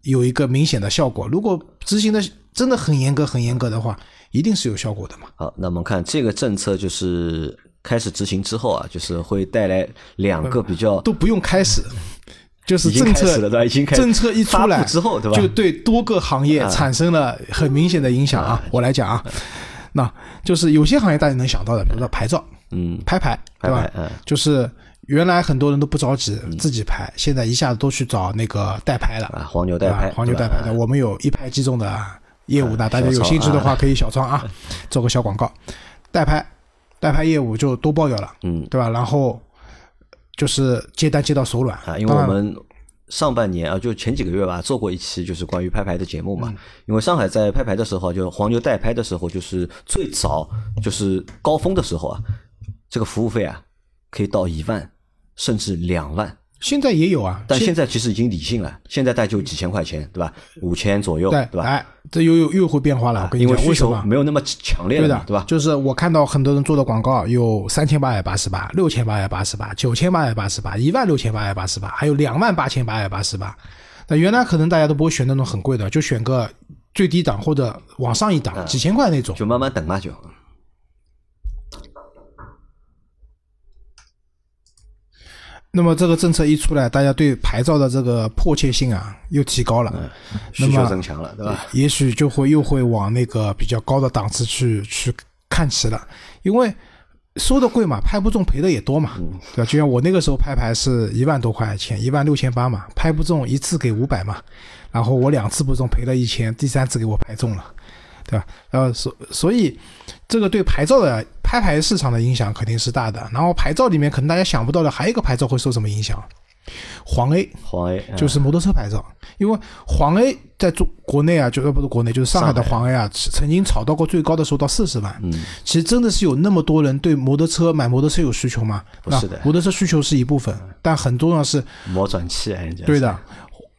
Speaker 3: 有一个明显的效果。如果执行的真的很严格、很严格的话，一定是有效果的嘛。
Speaker 2: 好，那我们看这个政策就是开始执行之后啊，就是会带来两个比较
Speaker 3: 都不用开始，就是政策
Speaker 2: 了对吧已经
Speaker 3: 政策一出来
Speaker 2: 之后对吧
Speaker 3: 就对多个行业产生了很明显的影响啊。我来讲啊，那就是有些行业大家能想到的，比如说牌照、
Speaker 2: 嗯
Speaker 3: 拍牌，对吧？
Speaker 2: 嗯
Speaker 3: 就是原来很多人都不着急自己拍，现在一下子都去找那个代拍了。
Speaker 2: 啊，黄牛代拍，
Speaker 3: 黄牛代拍的，我们有一拍即中的业务的，
Speaker 2: 啊
Speaker 3: 大家有兴趣的话可以小窗啊，做个小广告。代拍，代拍业务就都包掉了，
Speaker 2: 嗯
Speaker 3: 对吧？然后就是接单接到手软
Speaker 2: 啊，因为我们上半年啊，就前几个月吧，做过一期就是关于拍牌的节目嘛。
Speaker 3: 嗯
Speaker 2: 因为上海在拍牌的时候，就黄牛代拍的时候，就是最早就是高峰的时候啊，这个服务费啊可以到一万甚至两万。
Speaker 3: 现在也有啊，
Speaker 2: 但现在其实已经理性了，现在大概就几千块钱，对吧？五千左右，
Speaker 3: 对
Speaker 2: 对吧？啊
Speaker 3: 哎，这又又又会变化了，我跟你讲，
Speaker 2: 因为需求
Speaker 3: 为什么？
Speaker 2: 没有那么强烈
Speaker 3: 对的
Speaker 2: 了嘛，，对吧？
Speaker 3: 就是我看到很多人做的广告有三千八百八十八、六千八百八十八、九千八百八十八、一万六千八百八十八，还有两万八千八百八十八。那原来可能大家都不会选那种很贵的，就选个最低档或者往上一档，几千块那种。
Speaker 2: 就慢慢等嘛，就
Speaker 3: 那么这个政策一出来，大家对牌照的这个迫切性啊又提高了，
Speaker 2: 需求增强了，对吧？
Speaker 3: 也许就会又会往那个比较高的档次去去看齐了，因为收的贵嘛，拍不中赔的也多嘛，对吧？就像我那个时候拍牌是一万多块钱，一万六千八嘛，拍不中一次给五百嘛，然后我两次不中赔了一千，第三次给我拍中了，对吧？呃，所所以这个对牌照的拍牌市场的影响肯定是大的。然后牌照里面可能大家想不到的还有一个牌照会受什么影响？黄 A
Speaker 2: 黄 A 嗯
Speaker 3: 就是摩托车牌照，因为黄 A 在中国内啊，就呃不是国内，就是上海的黄 A 啊，曾经炒到过最高的时候到四十万。
Speaker 2: 嗯，
Speaker 3: 其实真的是有那么多人对摩托车买摩托车有需求吗？
Speaker 2: 不是的
Speaker 3: 摩托车需求是一部分，但很重要是
Speaker 2: 磨转器啊，人家
Speaker 3: 对的，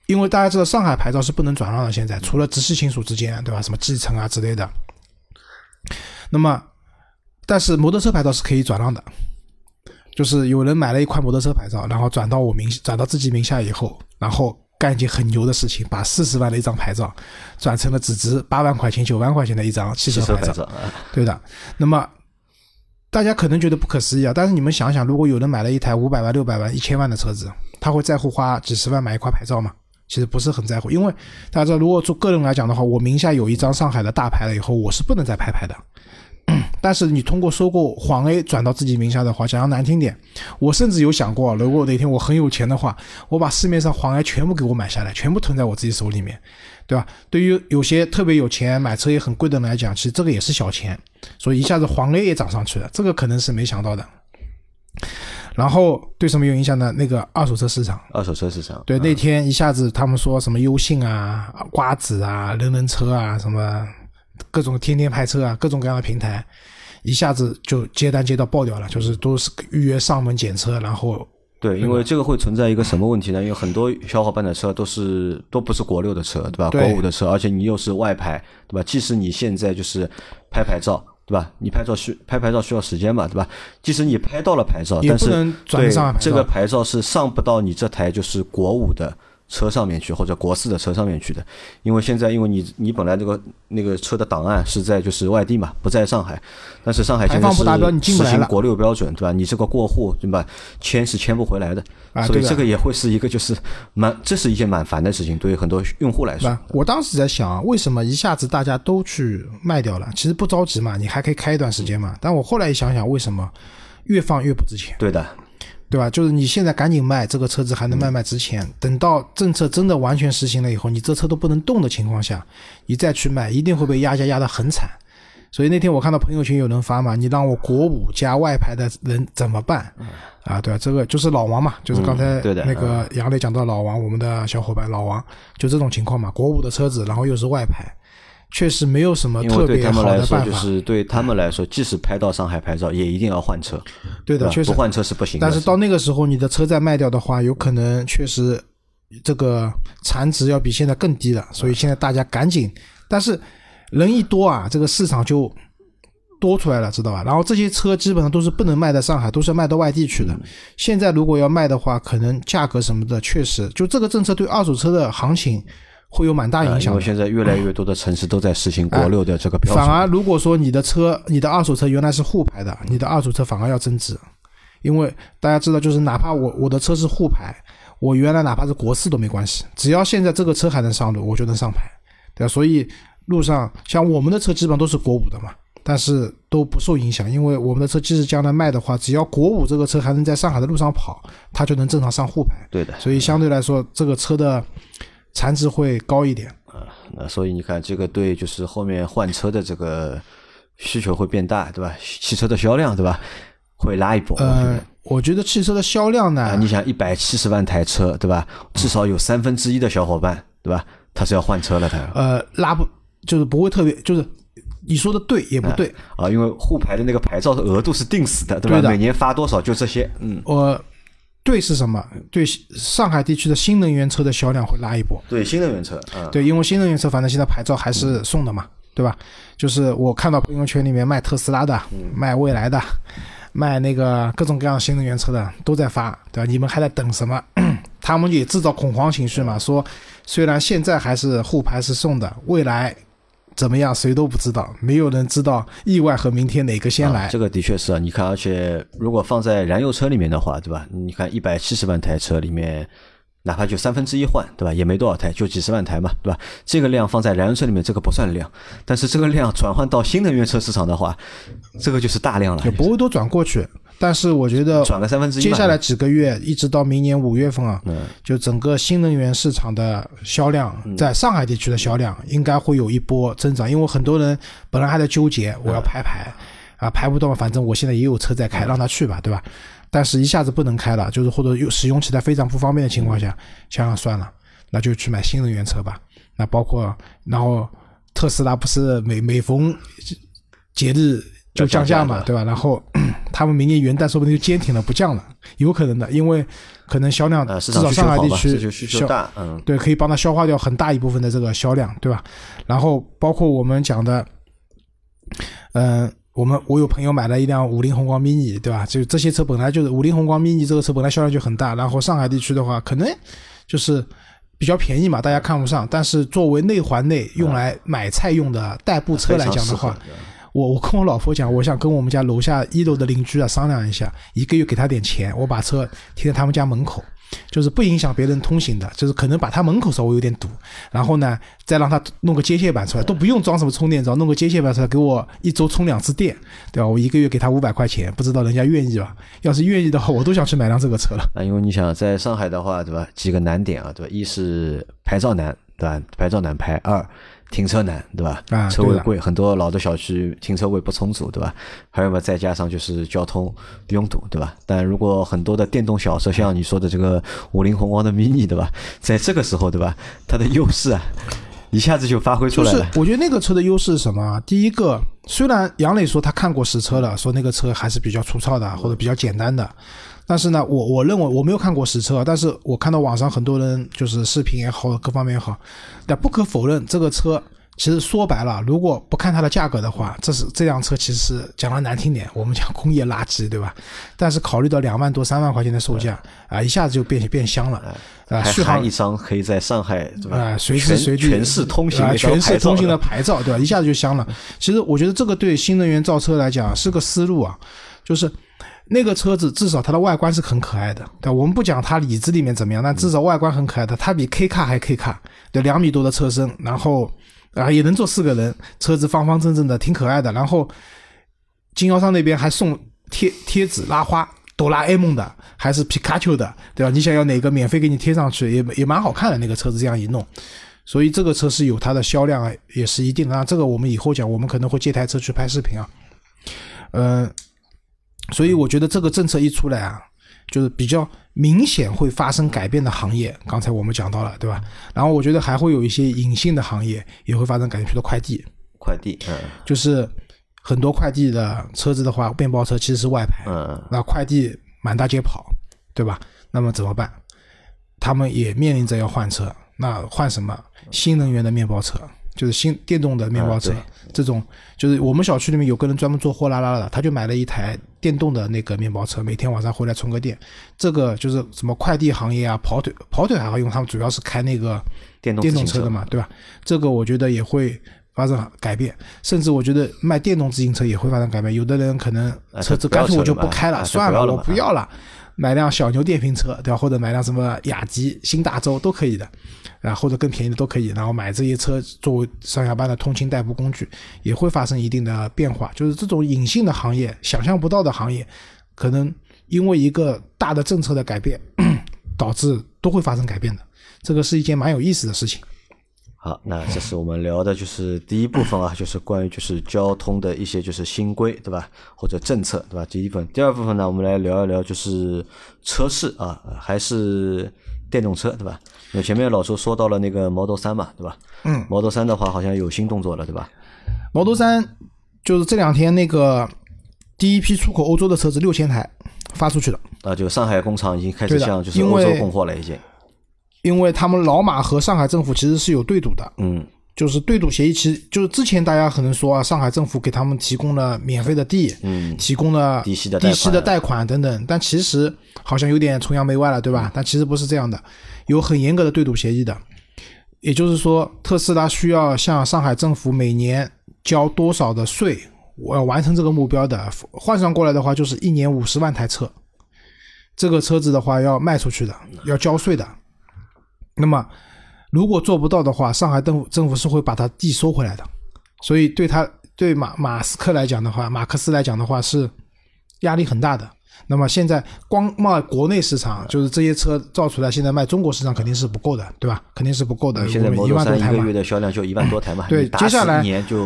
Speaker 3: 因为大家知道上海牌照是不能转让的，现在除了直系亲属之间，对吧？什么继承啊之类的。那么，但是摩托车牌照是可以转让的，就是有人买了一块摩托车牌照，然后转到我名转到自己名下以后，然后干一件很牛的事情，把四十万的一张牌照转成了只值八万块钱、九万块钱的一张汽
Speaker 2: 汽
Speaker 3: 车牌照。
Speaker 2: 牌照啊，
Speaker 3: 对的。那么大家可能觉得不可思议啊，但是你们想想，如果有人买了一台五百万、六百万、一千万的车子，他会在乎花几十万买一块牌照吗？其实不是很在乎，因为大家知道，如果做个人来讲的话，我名下有一张上海的大牌了以后，我是不能再拍牌的。但是你通过收购黄 A 转到自己名下的话，讲要难听点，我甚至有想过，如果哪天我很有钱的话，我把市面上黄 A 全部给我买下来，全部囤在我自己手里面，对吧？对于有些特别有钱、买车也很贵的人来讲，其实这个也是小钱，所以一下子黄 A 也涨上去了，这个可能是没想到的。然后对什么有影响呢？那个二手车市场，
Speaker 2: 二手车市场
Speaker 3: 对，
Speaker 2: 啊
Speaker 3: 那天一下子他们说什么优信啊、瓜子啊、人人车啊，什么各种天天派车啊，各种各样的平台，一下子就接单接到爆掉了，就是都是预约上门检车，然后
Speaker 2: 对，因为这个会存在一个什么问题呢？因为很多小伙伴的车都是都不是国六的车，对吧？
Speaker 3: 对
Speaker 2: 国五的车，而且你又是外牌，对吧？即使你现在就是拍牌照，对吧？你拍照需拍牌照需要时间嘛，对吧？即使你拍到了牌照，但是对这个牌照是上不到你这台就是国五的车上面去，或者国四的车上面去的。因为现在因为你你本来这个那个车的档案是在就是外地嘛，不在上海，但是上海现在是实行国六标准，对吧？你这个过户对吧？签是签不回来的，所以这个也会是一个就是蛮，这是一件蛮烦的事情，对于很多用户来说。？
Speaker 3: 我当时在想啊，为什么一下子大家都去卖掉了？其实不着急嘛，你还可以开一段时间嘛。但我后来一想想，为什么越放越不值钱？
Speaker 2: 对的，
Speaker 3: 对吧？就是你现在赶紧卖，这个车子还能卖卖值钱。等到政策真的完全实行了以后，你这车都不能动的情况下，你再去卖，一定会被压价压得很惨。所以那天我看到朋友圈有人发嘛，你让我国五加外牌的人怎么办？啊，对啊，这个就是老王嘛，就是刚才那个杨磊讲到老王，我们的小伙伴老王，就这种情况嘛，国五的车子，然后又是外牌，确实没有什么特别好的办法。
Speaker 2: 就是对他们来说，即使拍到上海牌照，也一定要换车，
Speaker 3: 对的，确实
Speaker 2: 不换车是不行。
Speaker 3: 但是到那个时候，你的车再卖掉的话，有可能确实这个残值要比现在更低了。所以现在大家赶紧，但是人一多啊，这个市场就多出来了，知道吧？然后这些车基本上都是不能卖在上海，都是卖到外地去的。现在如果要卖的话，可能价格什么的，确实就这个政策对二手车的行情会有蛮大
Speaker 2: 啊因为
Speaker 3: 影响的。
Speaker 2: 现在越来越多的城市都在实行国六的这个标准。
Speaker 3: 反而如果说你的车，你的二手车原来是沪牌的，你的二手车反而要增值，因为大家知道，就是哪怕我我的车是沪牌，我原来哪怕是国四都没关系，只要现在这个车还能上路，我就能上牌，对吧？所以路上像我们的车基本上都是国五的嘛，但是都不受影响，因为我们的车即使将来卖的话，只要国五这个车还能在上海的路上跑，它就能正常上沪牌，
Speaker 2: 对的，
Speaker 3: 所以相对来说，这个车的残值会高一点。
Speaker 2: 啊那所以你看，这个对就是后面换车的这个需求会变大，对吧？汽车的销量，对吧？会拉一波。我觉
Speaker 3: 呃
Speaker 2: 得，
Speaker 3: 我觉得汽车的销量呢，
Speaker 2: 啊，你想一百七十万台车，对吧？至少有三分之一的小伙伴，对吧？他是要换车了，他
Speaker 3: 呃，拉不就是不会特别，就是你说的对也不对。
Speaker 2: 啊，因为沪牌的那个牌照的额度是定死的，对吧？
Speaker 3: 对
Speaker 2: 每年发多少就这些，嗯，
Speaker 3: 呃，对是什么？对上海地区的新能源车的销量会拉一波。
Speaker 2: 对，新能源车，嗯，
Speaker 3: 对，因为新能源车反正现在牌照还是送的嘛，对吧？就是我看到朋友圈里面卖特斯拉的、卖蔚来的、卖那个各种各样新能源车的都在发，对吧？你们还在等什么？他们也制造恐慌情绪嘛，说虽然现在还是沪牌是送的，未来怎么样谁都不知道，没有人知道意外和明天哪个先来。
Speaker 2: 啊这个的确是啊，你看，而且如果放在燃油车里面的话，对吧？你看一百七十万台车里面，哪怕就三分之一换，对吧？也没多少台，就几十万台嘛，对吧？这个量放在燃油车里面，这个不算量，但是这个量转换到新能源车市场的话，这个就是大量了
Speaker 3: 也，不会都转过去。但是我觉得
Speaker 2: 转个三分之一。
Speaker 3: 接下来几个月，一直到明年五月份啊，
Speaker 2: 嗯
Speaker 3: 就整个新能源市场的销量，在上海地区的销量应该会有一波增长，因为很多人本来还在纠结我要排牌啊，排不动，反正我现在也有车在开，让他去吧，对吧？但是一下子不能开了，就是或者又使用起来非常不方便的情况下，想想算了，那就去买新能源车吧。那包括然后特斯拉不是每每逢节日就降价嘛，对吧？然后 他们明年元旦说不定就坚挺了不降了，有可能的，因为可能销量至少上海地区
Speaker 2: 需大，嗯，
Speaker 3: 对，可以帮他消化掉很大一部分的这个销量，对吧？然后包括我们讲的，嗯。我们我有朋友买了一辆五菱宏光 mini，对吧？就这些车本来就是五菱宏光 mini 这个车本来销量就很大，然后上海地区的话可能就是比较便宜嘛，大家看不上。但是作为内环内用来买菜用的代步车来讲的话，我我跟我老婆讲，我想跟我们家楼下一楼的邻居啊商量一下，一个月给他点钱，我把车停在他们家门口。就是不影响别人通行的，就是可能把他门口稍微有点堵，然后呢，再让他弄个接线板出来，都不用装什么充电桩，弄个接线板出来给我一周充两次电，对吧？我一个月给他五百块钱，不知道人家愿意吧？要是愿意的话，我都想去买辆这个车了。
Speaker 2: 啊，因为你想在上海的话，对吧？几个难点啊，对吧？一是牌照难，对吧？牌照难排。二停车难，对吧？
Speaker 3: 啊，
Speaker 2: 车位贵，很多老的小区停车位不充足，对吧？还有嘛，再加上就是交通拥堵，对吧？但如果很多的电动小车，像你说的这个五菱宏光的 mini，对吧？在这个时候，对吧？它的优势啊，一下子就发挥出来
Speaker 3: 了。就是我觉得那个车的优势是什么？第一个，虽然杨磊说他看过实车了，说那个车还是比较粗糙的，或者比较简单的。但是呢，我我认为我没有看过实车，但是我看到网上很多人就是视频也好，各方面也好，但不可否认，这个车其实说白了，如果不看它的价格的话，这是这辆车其实讲的难听点，我们讲工业垃圾，对吧？但是考虑到两万多、三万块钱的售价啊，一下子就变变香了啊！
Speaker 2: 续航一张可以在上海对吧？
Speaker 3: 啊，随时随地
Speaker 2: 全市通行
Speaker 3: 啊，全市通行的牌
Speaker 2: 照
Speaker 3: 对吧？一下子就香了。其实我觉得这个对新能源造车来讲是个思路啊，就是。那个车子至少它的外观是很可爱的，对我们不讲它里子里面怎么样，但至少外观很可爱的。它比 K 卡还 K 卡，对，两米多的车身，然后啊也能坐四个人，车子方方正正的，挺可爱的。然后经销商那边还送贴贴纸、拉花，哆啦 A 梦的，还是皮卡丘的，对吧？你想要哪个免费给你贴上去，也也蛮好看的。那个车子这样一弄，所以这个车是有它的销量，也是一定的。那这个我们以后讲，我们可能会借台车去拍视频啊，嗯。所以我觉得这个政策一出来啊，就是比较明显会发生改变的行业。刚才我们讲到了，对吧？然后我觉得还会有一些隐性的行业也会发生改变，比如快递。
Speaker 2: 快递，嗯，
Speaker 3: 就是很多快递的车子的话，面包车其实是外牌，
Speaker 2: 嗯，
Speaker 3: 那快递满大街跑，对吧？那么怎么办？他们也面临着要换车，那换什么？新能源的面包车。就是新电动的面包车，这种就是我们小区里面有个人专门做货拉拉的，他就买了一台电动的那个面包车，每天晚上回来充个电。这个就是什么快递行业啊，跑腿跑腿还好用，他们主要是开那个电动车的嘛，对吧？这个我觉得也会发生改变，甚至我觉得卖电动自行车也会发生改变。有的人可能车子干脆我就不开了，算了，我不要了。买辆小牛电瓶车，对吧？或者买辆什么雅迪、新大洲都可以的，啊，或者更便宜的都可以。然后买这些车作为上下班的通勤代步工具，也会发生一定的变化。就是这种隐性的行业、想象不到的行业，可能因为一个大的政策的改变，导致都会发生改变的。这个是一件蛮有意思的事情。
Speaker 2: 好，那这是我们聊的，就是第一部分啊，就是关于就是交通的一些就是新规，对吧？或者政策，对吧？第一部分，第二部分呢，我们来聊一聊就是车市啊，还是电动车，对吧？那前面老周说到了那个 Model 三嘛，对吧？
Speaker 3: 嗯
Speaker 2: ，Model 三的话好像有新动作了，对吧
Speaker 3: ？Model 三就是这两天那个第一批出口欧洲的车子六千台发出去了，
Speaker 2: 啊，就上海工厂已经开始向就是欧洲供货了，已经。
Speaker 3: 因为他们老马和上海政府其实是有对赌的，
Speaker 2: 嗯，
Speaker 3: 就是对赌协议，其实就是之前大家可能说啊，上海政府给他们提供了免费的地，
Speaker 2: 嗯，
Speaker 3: 提供了
Speaker 2: 低息的
Speaker 3: 低息的贷款等等，但其实好像有点崇洋媚外了，对吧？但其实不是这样的，有很严格的对赌协议的，也就是说，特斯拉需要向上海政府每年交多少的税，我要完成这个目标的，换算过来的话，就是一年五十万台车，这个车子的话要卖出去的，要交税的。那么，如果做不到的话，上海政府政府是会把它地收回来的，所以对他对马马斯克来讲的话，马克思来讲的话是压力很大的。那么现在光卖国内市场，就是这些车造出来，现在卖中国市场肯定是不够的，对吧？肯定是不够的。
Speaker 2: 现在
Speaker 3: 一万多台嘛
Speaker 2: 一个月的销量就一万多台嘛，
Speaker 3: 对接下来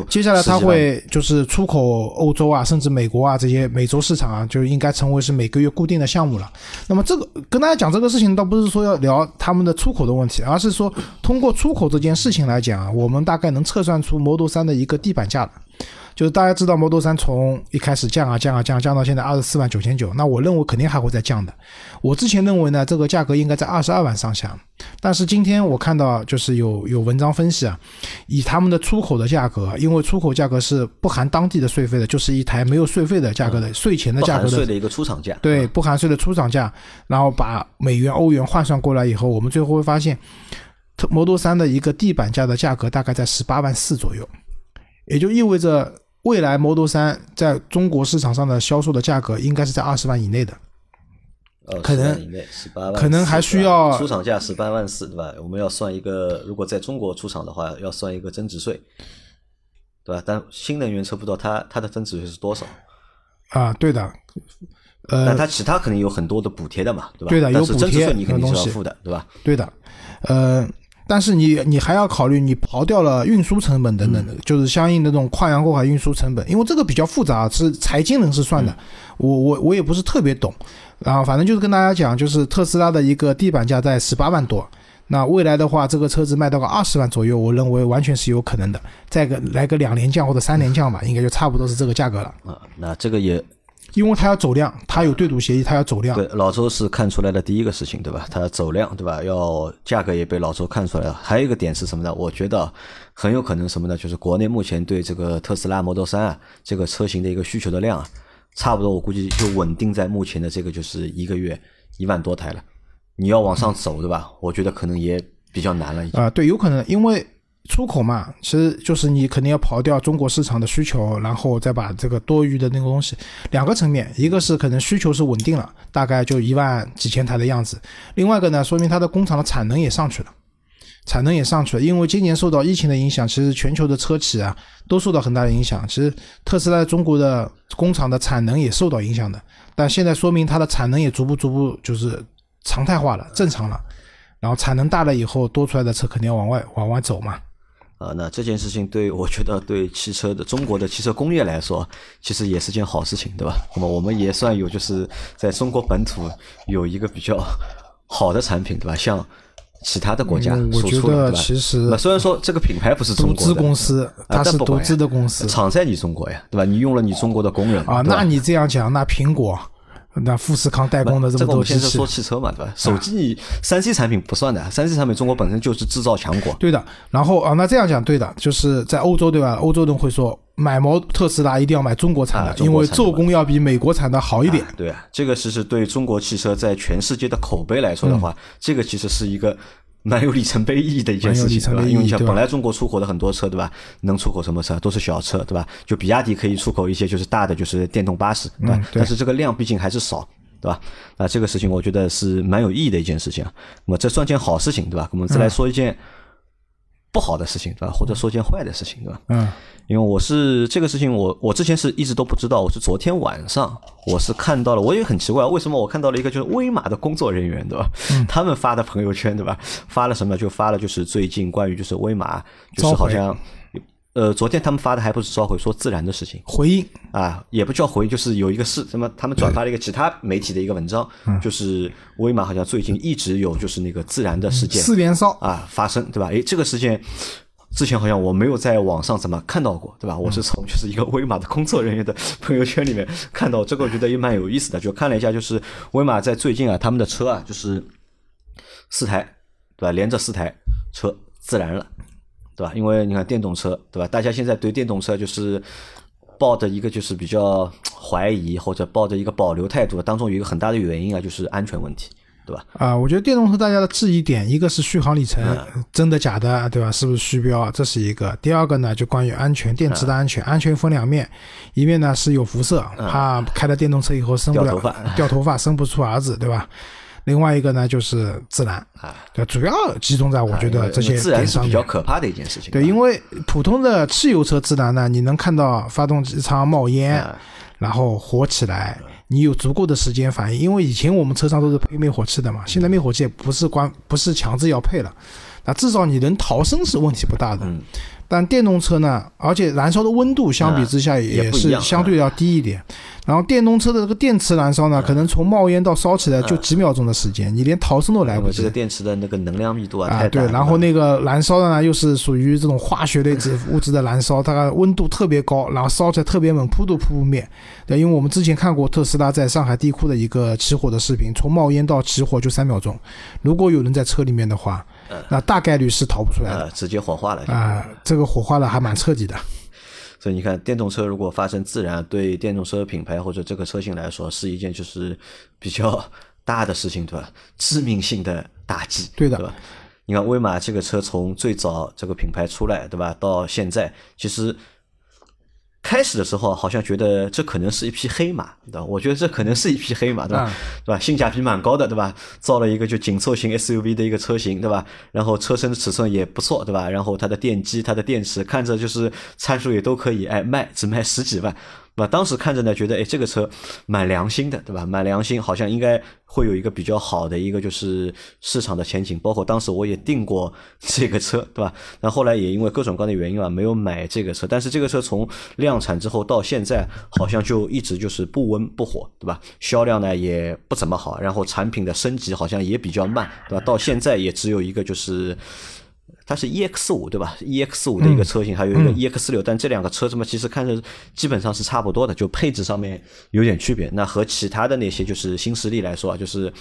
Speaker 3: 接下来它会就是出口欧洲啊，甚至美国啊这些美洲市场啊，就应该成为是每个月固定的项目了。那么这个跟大家讲这个事情，倒不是说要聊他们的出口的问题，而是说通过出口这件事情来讲啊，我们大概能测算出 Model 3的一个地板价了。就是大家知道 Model 3从一开始降啊降啊降，降到现在二十四万九千九，那我认为肯定还会再降的。我之前认为呢，这个价格应该在二十二万上下，但是今天我看到就是有有文章分析啊，以他们的出口的价格，因为出口价格是不含当地的税费的，就是一台没有税费的价格的税前的价格的
Speaker 2: 含税的一个出厂价，
Speaker 3: 对，不含税的出厂价，然后把美元、欧元换算过来以后，我们最后会发现，特 Model 3的一个地板价的价格大概在十八万四左右，也就意味着未来 Model 三在中国市场上的销售的价格应该是在二十万以内的。
Speaker 2: 呃，
Speaker 3: 可能
Speaker 2: 以内十八万，
Speaker 3: 可能还需要
Speaker 2: 出厂价十八万四，对吧？我们要算一个，如果在中国出厂的话，要算一个增值税，对吧？但新能源车不知道它它的增值税是多少，
Speaker 3: 啊，对的，呃，
Speaker 2: 但它其他肯定有很多的补贴的嘛，对吧？
Speaker 3: 对的有补贴
Speaker 2: 税你肯定是要付的，对吧？
Speaker 3: 对的，呃，但是你你还要考虑，你刨掉了运输成本等等的，就是相应的这种跨洋过海运输成本，因为这个比较复杂，是财经人士算的，我我我也不是特别懂，然后反正就是跟大家讲，就是特斯拉的一个地板价在十八万多。那未来的话，这个车子卖到个二十万左右，我认为完全是有可能的。再个来个两年降或者三年降吧，应该就差不多是这个价格了。
Speaker 2: 啊，那这个也
Speaker 3: 因为它要走量，它有对赌协议，它要走量。
Speaker 2: 对老周是看出来的第一个事情，对吧？它走量，对吧？要价格也被老周看出来了。还有一个点是什么呢？我觉得很有可能什么呢？就是国内目前对这个特斯拉 Model 3啊这个车型的一个需求的量啊，差不多我估计就稳定在目前的这个就是一个月一万多台了。你要往上走，对吧？我觉得可能也比较难了，已经。
Speaker 3: 啊、对，有可能，因为出口嘛，其实就是你肯定要刨掉中国市场的需求，然后再把这个多余的那个东西，两个层面，一个是可能需求是稳定了，大概就一万几千台的样子；另外一个呢，说明它的工厂的产能也上去了。产能也上去了，因为今年受到疫情的影响，其实全球的车企啊都受到很大的影响。其实特斯拉中国的工厂的产能也受到影响的，但现在说明它的产能也逐步逐步就是常态化了、正常了。然后产能大了以后，多出来的车肯定要往外往外走嘛。
Speaker 2: 啊，那这件事情对我觉得对汽车的中国的汽车工业来说，其实也是件好事情，对吧？那么我们也算有就是在中国本土有一个比较好的产品，对吧？像其他的国家
Speaker 3: 嗯我觉
Speaker 2: 输出了，
Speaker 3: 得
Speaker 2: 对吧？
Speaker 3: 其实
Speaker 2: 那虽然说这个品牌不是中
Speaker 3: 独资
Speaker 2: 国的
Speaker 3: 公司，
Speaker 2: 啊
Speaker 3: 它是独资的公司
Speaker 2: 厂在你中国呀，对吧？你用了你中国的工人
Speaker 3: 啊。那你这样讲，那苹果、那富士康代工的
Speaker 2: 这么
Speaker 3: 多机器
Speaker 2: 们现在说，汽车嘛，对吧？手机三 C 产品不算的，三 C 产品中国本身就是制造强国，
Speaker 3: 对的。然后啊，那这样讲对的，就是在欧洲对吧？欧洲人会说买摩特斯拉一定要买中国产的，因为做工要比美国产的好一点。
Speaker 2: 对啊，这个其实对中国汽车在全世界的口碑来说的
Speaker 3: 嗯
Speaker 2: 话，这个其实是一个蛮有里程碑意义的一件事情，对吧？因为你像本来中国出口的很多车，对吧？能出口什么车？都是小车，对吧？就比亚迪可以出口一些就是大的就是电动巴士，对吧？
Speaker 3: 嗯对
Speaker 2: 但是这个量毕竟还是少。对吧？那这个事情我觉得是蛮有意义的一件事情啊。那么这算件好事情，对吧？我们再来说一件不好的事情，对吧？或者说件坏的事情，对吧？
Speaker 3: 嗯，
Speaker 2: 因为我是这个事情我，我之前是一直都不知道，我是昨天晚上我是看到了，我也很奇怪，为什么我看到了一个就是威马的工作人员，对吧？他们发的朋友圈，对吧？发了什么？就发了就是最近关于就是威马，就是好像呃，昨天他们发的还不是召回，说自燃的事情
Speaker 3: 回应
Speaker 2: 啊，也不叫回应，就是有一个是什么，他们转发了一个其他媒体的一个文章，就是威马好像最近一直有就是那个自燃的事件，
Speaker 3: 四连烧，
Speaker 2: 啊发生，对吧？诶，这个事件之前好像我没有在网上怎么看到过，对吧？我是从就是一个威马的工作人员的朋友圈里面看到这个，我觉得也蛮有意思的。就看了一下，就是威马在最近啊，他们的车啊，就是四台，对吧？连着四台车自燃了，对吧？因为你看电动车，对吧？大家现在对电动车就是。抱着一个就是比较怀疑或者抱着一个保留态度，当中有一个很大的原因啊，就是安全问题，对吧？
Speaker 3: 啊，我觉得电动车大家的质疑点，一个是续航里程，
Speaker 2: 嗯
Speaker 3: 真的假的，对吧？是不是虚标？这是一个。第二个呢，就关于安全，电池的安全，安全分两面，一面呢是有辐射，怕开了电动车以后生不了
Speaker 2: 头发
Speaker 3: 掉头发，生不出儿子，对吧？另外一个呢就是自燃，
Speaker 2: 啊，
Speaker 3: 对，主要集中在我觉得这些
Speaker 2: 比较。可怕的一件事情。
Speaker 3: 对，因为普通的汽油车自燃呢，你能看到发动机舱冒烟，
Speaker 2: 啊
Speaker 3: 然后火起来，你有足够的时间反应。因为以前我们车上都是配灭火器的嘛，现在灭火器也不是关不是强制要配了，那至少你能逃生是问题不大的。
Speaker 2: 嗯
Speaker 3: 但电动车呢，而且燃烧的温度相比之下
Speaker 2: 嗯也
Speaker 3: 是相对要低一点。然后电动车的这个电池燃烧呢，可能从冒烟到烧起来就几秒钟的时间，你连逃生都来不及
Speaker 2: 这个。电池的那个能量密度啊
Speaker 3: 啊，
Speaker 2: 太，，
Speaker 3: 对然后那个燃烧的呢，又是属于这种化学类质物质的燃烧，大概温度特别高，然后烧起来特别猛，扑都扑不灭。对，因为我们之前看过特斯拉在上海地库的一个起火的视频，从冒烟到起火就三秒钟。如果有人在车里面的话，那大概率是逃不出来的。
Speaker 2: 呃直接火化了
Speaker 3: 啊、这个火化了还蛮彻底的。
Speaker 2: 所以你看，电动车如果发生自燃，对电动车品牌或者这个车型来说，是一件就是比较大的事情，对吧？致命性的打击，
Speaker 3: 对的
Speaker 2: 对吧？你看威马这个车从最早这个品牌出来，对吧，到现在，其实开始的时候好像觉得这可能是一匹黑马，对吧？我觉得这可能是一匹黑马，对吧？
Speaker 3: 嗯
Speaker 2: 对吧？性价比蛮高的，对吧？造了一个就紧凑型 SUV 的一个车型，对吧？然后车身的尺寸也不错，对吧？然后它的电机、它的电池，看着就是参数也都可以，哎，卖只卖十几万，对吧？当时看着呢，觉得哎，这个车蛮良心的，对吧？蛮良心，好像应该会有一个比较好的一个就是市场的前景。包括当时我也订过这个车，对吧？那后来也因为各种各样的原因啊，没有买这个车。但是这个车从量产之后到现在，好像就一直就是不温不火，对吧？销量呢也不怎么好，然后产品的升级好像也比较慢，对吧？到现在也只有一个就是。它是 EX 五对吧？EX 五的一个车型，还有一个 EX 六，但这两个车子嘛，其实看着基本上是差不多的，就配置上面有点区别。那和其他的那些就是新势力来说啊，就是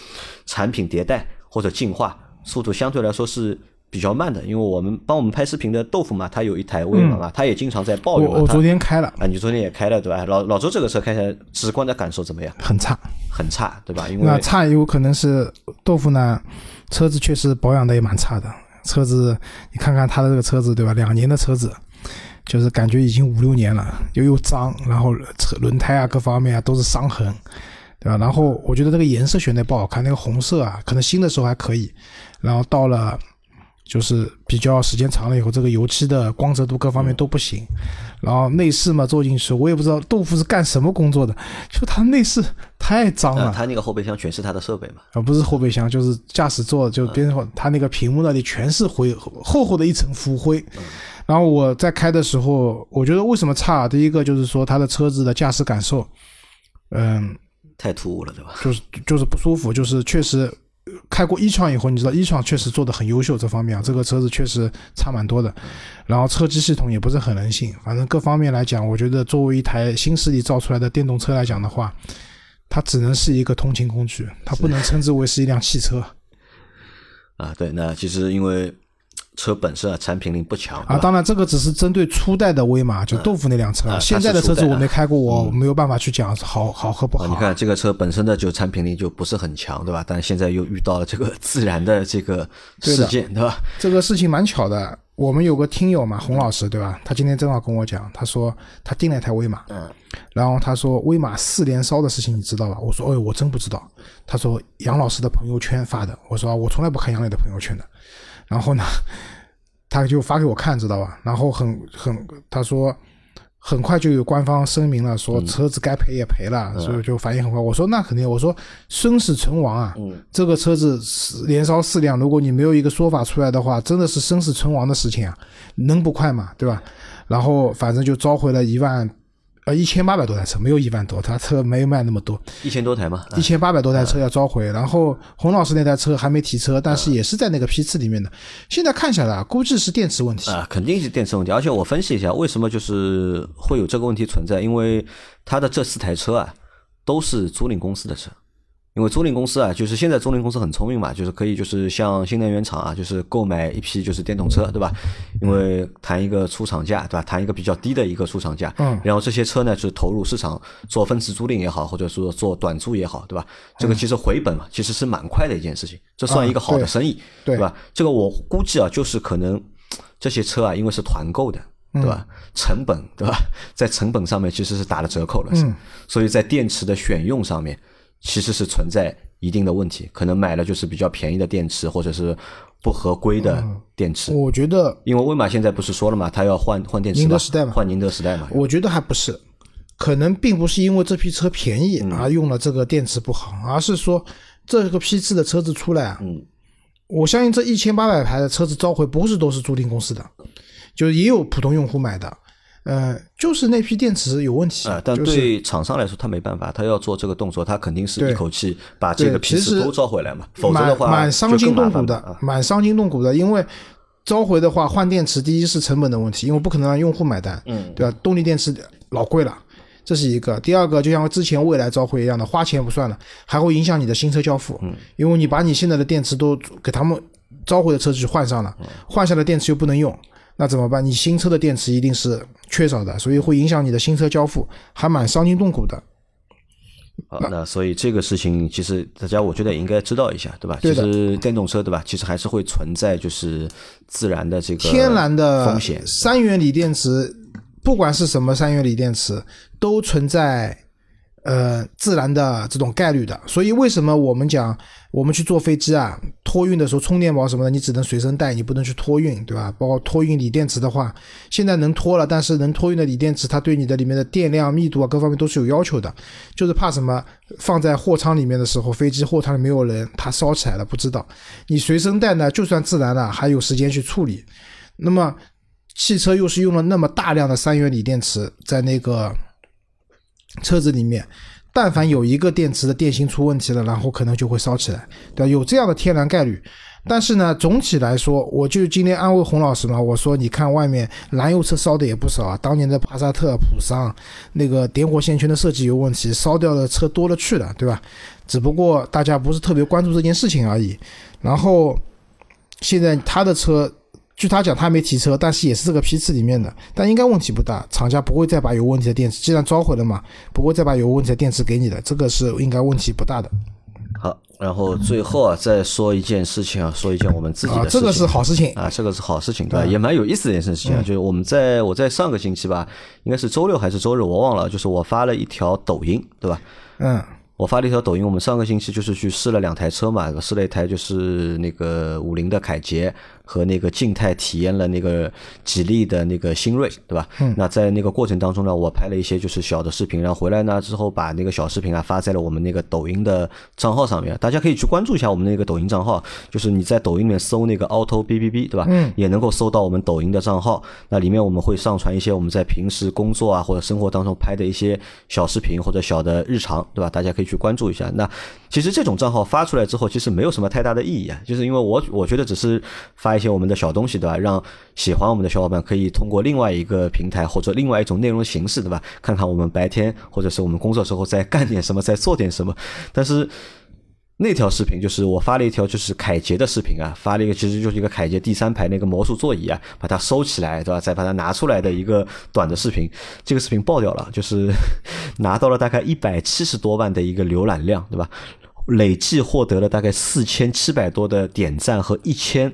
Speaker 2: 产品迭代或者进化速度相对来说是比较慢的。因为我们帮我们拍视频的豆腐嘛，他有一台威马嘛，他也经常在抱
Speaker 3: 我
Speaker 2: 怨我。
Speaker 3: 我昨天开了，
Speaker 2: 啊，你昨天也开了对吧？老老周这个车开起来直观的感受怎么样？
Speaker 3: 很差。
Speaker 2: 很差对吧？因为
Speaker 3: 那差有可能是豆腐呢，车子确实保养的也蛮差的。车子，你看看他的这个车子，对吧？两年的车子，就是感觉已经五六年了，又又脏，然后车轮胎啊各方面啊都是伤痕，对吧？然后我觉得这个颜色选的不好看，那个红色啊，可能新的时候还可以，然后到了就是比较时间长了以后，这个油漆的光泽度各方面都不行。然后内饰嘛坐进去，我也不知道豆腐是干什么工作的，就它内饰太脏了。
Speaker 2: 呃，他那个后备箱全是他的设备嘛。
Speaker 3: 啊，不是后备箱，就是驾驶座，就边上它那个屏幕那里全是灰，厚厚的一层浮灰。然后我在开的时候，我觉得为什么差？第一个就是说它的车子的驾驶感受，嗯，
Speaker 2: 太突兀了，对吧？
Speaker 3: 就是就是不舒服，就是确实开过一创以后，你知道一创确实做的很优秀，这方面啊，这个车子确实差蛮多的。然后车机系统也不是很人性，反正各方面来讲，我觉得作为一台新势力造出来的电动车来讲的话，它只能是一个通勤工具，它不能称之为是一辆汽车。
Speaker 2: 啊，对，那其实因为车本身啊产品力不强
Speaker 3: 啊，当然这个只是针对初代的威马，就豆腐那辆车。
Speaker 2: 啊
Speaker 3: 现在的车子我没开过，我没有办法去讲好好和不好。
Speaker 2: 啊，你看这个车本身的就产品力就不是很强，对吧？但现在又遇到了这个自燃的这个事件，对吧？
Speaker 3: 这个事情蛮巧的，我们有个听友嘛，洪老师对吧？他今天正好跟我讲，他说他订了一台威马，
Speaker 2: 嗯，
Speaker 3: 然后他说威马四连烧的事情你知道吧？我说，哎，我真不知道。他说杨老师的朋友圈发的，我说啊我从来不看杨磊的朋友圈的。然后呢，他就发给我看，知道吧？然后很很，他说很快就有官方声明了，说车子该赔也赔了，所以就反应很快。我说那肯定，我说生死存亡啊，
Speaker 2: 嗯
Speaker 3: 这个车子四连烧四辆，如果你没有一个说法出来的话，真的是生死存亡的事情啊，能不快吗？对吧？然后反正就召回了一万。呃，一千八百多台车，没有一万多，他车没有卖那么多，
Speaker 2: 一千多台嘛，啊
Speaker 3: 一千八百多台车要召回。然后洪老师那台车还没提车，但是也是在那个批次里面的。现在看下来啊，估计是电池问题。
Speaker 2: 啊，肯定是电池问题。而且我分析一下，为什么就是会有这个问题存在？因为他的这四台车啊，都是租赁公司的车。因为租赁公司啊，就是现在租赁公司很聪明嘛，就是可以就是向新能源厂啊，就是购买一批就是电动车，对吧？因为谈一个出厂价，对吧？谈一个比较低的一个出厂价，
Speaker 3: 嗯
Speaker 2: 然后这些车呢，就是投入市场做分时租赁也好，或者说做短租也好，对吧？这个其实回本嘛，其实是蛮快的一件事情，这算一个好的生意，
Speaker 3: 对
Speaker 2: 吧？这个我估计啊，就是可能这些车啊，因为是团购的，对吧？成本对吧，在成本上面其实是打了折扣了，
Speaker 3: 嗯
Speaker 2: 所以在电池的选用上面其实是存在一定的问题，可能买了就是比较便宜的电池，或者是不合规的电池。
Speaker 3: 我觉得，
Speaker 2: 因为威马现在不是说了嘛，他要换换电池嘛，
Speaker 3: 宁德时代嘛
Speaker 2: 换宁德时代嘛。
Speaker 3: 我觉得还不是。可能并不是因为这批车便宜而用了这个电池不好，而是说这个批次的车子出来啊，
Speaker 2: 嗯，
Speaker 3: 我相信这一千八百台的车子召回不是都是租赁公司的，就是也有普通用户买的，呃，就是那批电池有问题
Speaker 2: 啊，但对厂商来说，他没办法，他要做这个动作，他肯定是一口气把这个批次都召回来嘛，否则的话
Speaker 3: 蛮伤筋动骨的蛮伤筋动骨的。因为召回的话，换电池第一是成本的问题，因为不可能让用户买单，
Speaker 2: 嗯，
Speaker 3: 对吧？动力电池老贵了，这是一个。第二个，就像之前蔚来召回一样的，花钱不算了，还会影响你的新车交付，嗯，因为你把你现在的电池都给他们召回的车去换上了，换下的电池又不能用。那怎么办？你新车的电池一定是缺少的，所以会影响你的新车交付，还蛮伤筋动骨的。
Speaker 2: 好，那所以这个事情其实大家我觉得也应该知道一下，对吧？
Speaker 3: 对
Speaker 2: 其实电动车对吧，其实还是会存在就是自然的这个
Speaker 3: 天然的
Speaker 2: 风险。
Speaker 3: 三元锂电池，不管是什么三元锂电池，都存在呃自然的这种概率的。所以为什么我们讲我们去坐飞机啊，托运的时候充电宝什么的，你只能随身带，你不能去托运，对吧？包括托运锂电池的话，现在能托了，但是能托运的锂电池，它对你的里面的电量密度啊各方面都是有要求的，就是怕什么放在货舱里面的时候，飞机货舱里没有人，它烧起来了不知道。你随身带呢，就算自然了，还有时间去处理。那么汽车又是用了那么大量的三元锂电池在那个车子里面，但凡有一个电池的电芯出问题了，然后可能就会烧起来，对吧？有这样的天然概率。但是呢，总体来说，我就今天安慰洪老师嘛，我说你看外面燃油车烧的也不少啊，当年的帕萨特、普桑那个点火线圈的设计有问题，烧掉的车多了去了，对吧？只不过大家不是特别关注这件事情而已。然后现在他的车，据他讲他没提车，但是也是这个批次里面的，但应该问题不大，厂家不会再把有问题的电池，既然召回了嘛，不会再把有问题的电池给你的，这个是应该问题不大的
Speaker 2: 好，然后最后啊再说一件事情啊，说一件我们自己的
Speaker 3: 啊，
Speaker 2: 事情。
Speaker 3: 这个是好事情。
Speaker 2: 啊，这个是好事情，对吧？也蛮有意思的一件事情啊，就是我们在我在上个星期吧，应该是周六还是周日，我忘了，就是我发了一条抖音，对吧？
Speaker 3: 嗯，
Speaker 2: 我发了一条抖音，我们上个星期就是去试了两台车嘛，试了一台就是那个五菱的凯捷和那个静态体验了那个吉利的那个新锐，对吧？嗯。那在那个过程当中呢，我拍了一些就是小的视频，然后回来呢之后把那个小视频啊发在了我们那个抖音的账号上面，大家可以去关注一下我们那个抖音账号，就是你在抖音里面搜那个 auto B B B，对吧？嗯。也能够搜到我们抖音的账号，那里面我们会上传一些我们在平时工作啊或者生活当中拍的一些小视频或者小的日常，对吧？大家可以去关注一下。那其实这种账号发出来之后，其实没有什么太大的意义啊，就是因为我我觉得只是发一些我们的小东西，对吧？让喜欢我们的小伙伴可以通过另外一个平台或者另外一种内容形式，对吧？看看我们白天或者是我们工作时候在干点什么，在做点什么。但是那条视频就是我发了一条就是凯捷的视频啊，发了一个其实就是一个凯捷第三排那个魔术座椅啊，把它收起来，对吧？再把它拿出来的一个短的视频，这个视频爆掉了，就是 拿到了大概一百七十多万的一个浏览量，对吧？累计获得了大概四千七百多的点赞和一千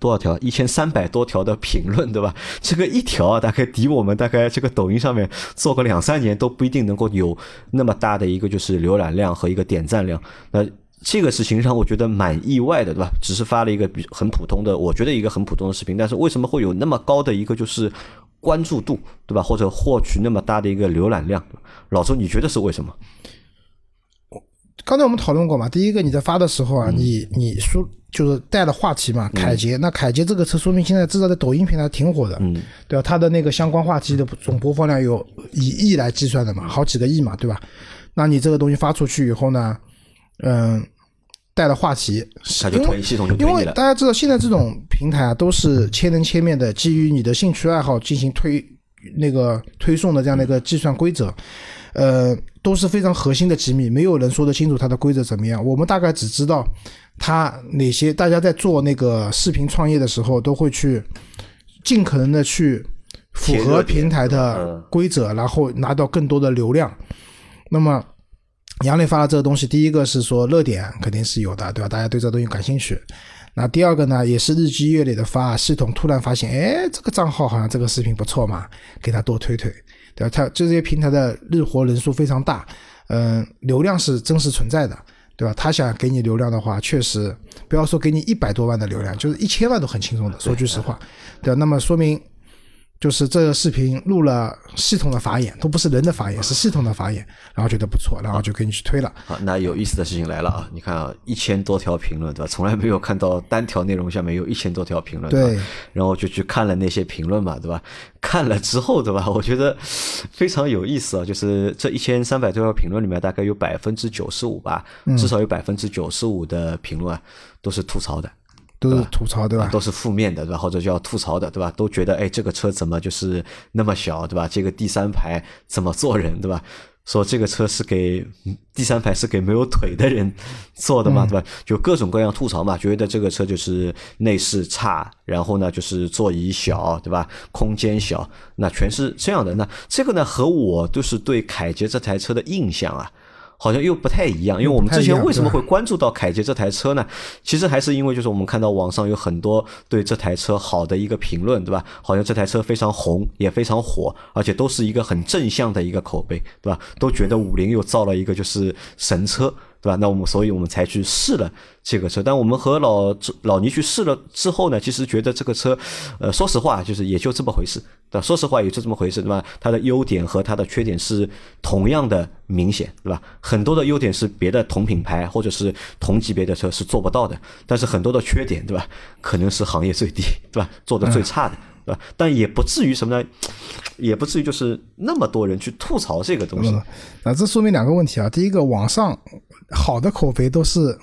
Speaker 2: 多少条，一千三百多条的评论，对吧？这个一条啊，大概抵我们大概这个抖音上面做个两三年都不一定能够有那么大的一个就是浏览量和一个点赞量。那这个事情让我觉得蛮意外的，对吧？只是发了一个比很普通的，我觉得一个很普通的视频，但是为什么会有那么高的一个就是关注度，对吧？或者获取那么大的一个浏览量？老周，你觉得是为什么？
Speaker 3: 刚才我们讨论过嘛，第一个你在发的时候啊，你你说就是带了话题嘛，凯捷，那凯捷这个车说明现在至少在抖音平台挺火的，
Speaker 2: 嗯，
Speaker 3: 对吧？它的那个相关话题的总播放量有以亿来计算的嘛，好几个亿嘛，对吧？那你这个东西发出去以后呢，嗯，带了话题，
Speaker 2: 它就推系统就推
Speaker 3: 因为大。家知道现在这种平台啊，都是千人千面的，基于你的兴趣爱好进行推那个推送的这样的一个计算规则，呃，都是非常核心的机密，没有人说得清楚它的规则怎么样。我们大概只知道它哪些，大家在做那个视频创业的时候，都会去尽可能的去符合平台
Speaker 2: 嗯
Speaker 3: 的规则，然后拿到更多的流量。那么杨磊发了这个东西，第一个是说热点肯定是有的，对吧？大家对这个东西感兴趣。那第二个呢，也是日积月累的发，系统突然发现，哎，这个账号好像这个视频不错嘛，给他多推推，对吧？它这些平台的日活人数非常大，嗯、流量是真实存在的，对吧？他想给你流量的话，确实不要说给你一百多万的流量，就是一千万都很轻松的。说句实话，对吧？那么说明就是这个视频录了系统的法眼，都不是人的法眼，是系统的法眼，然后觉得不错，然后就给你去推了。
Speaker 2: 好，那有意思的事情来了啊！你看啊，一千多条评论，对吧？从来没有看到单条内容下面有一千多条评论，
Speaker 3: 对。
Speaker 2: 然后就去看了那些评论嘛，对吧？看了之后，对吧？我觉得非常有意思啊！就是这一千三百多条评论里面，大概有百分之九十五吧，至少有百分之九十五的评论啊，都是吐槽的。
Speaker 3: 都是吐槽对吧？
Speaker 2: 都是负面的对吧？或者叫吐槽的对吧？都觉得哎，这个车怎么就是那么小对吧？这个第三排怎么坐人对吧？说这个车是给第三排是给没有腿的人 坐的嘛对吧？就各种各样吐槽嘛，觉得这个车就是内饰差，然后呢就是座椅小对吧？空间小，那全是这样的。那这个呢和我就是对凯捷这台车的印象啊。好像又不太一样，因为我们之前为什么会关注到凯捷这台车呢？其实还是因为就是我们看到网上有很多对这台车好的一个评论，对吧？好像这台车非常红，也非常火，而且都是一个很正向的一个口碑，对吧？都觉得五菱又造了一个就是神车。对吧？那我们，所以我们才去试了这个车。但我们和老老倪去试了之后呢，其实觉得这个车，呃，说实话，就是也就这么回事。对吧？说实话，也就这么回事，对吧？它的优点和它的缺点是同样的明显，对吧？很多的优点是别的同品牌或者是同级别的车是做不到的，但是很多的缺点，对吧？可能是行业最低，对吧？做的最差的。对吧？但也不至于什么呢？也不至于就是那么多人去吐槽这个东西。
Speaker 3: 那这说明两个问题啊。第一个，网上好的口碑都是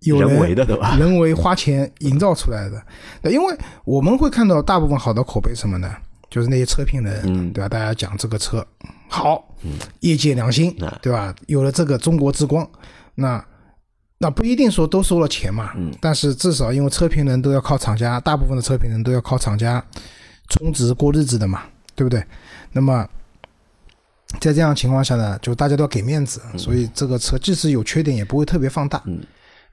Speaker 3: 有
Speaker 2: 人为的，对吧？
Speaker 3: 人为花钱营造出来的。因为我们会看到大部分好的口碑什么呢？就是那些车评人，对吧？大家讲这个车好，业界良心，对吧？有了这个中国之光，那。那不一定说都收了钱嘛，嗯，但是至少因为车评人都要靠厂家，大部分的车评人都要靠厂家充值过日子的嘛，对不对？那么在这样情况下呢，就大家都要给面子，所以这个车即使有缺点也不会特别放大，嗯，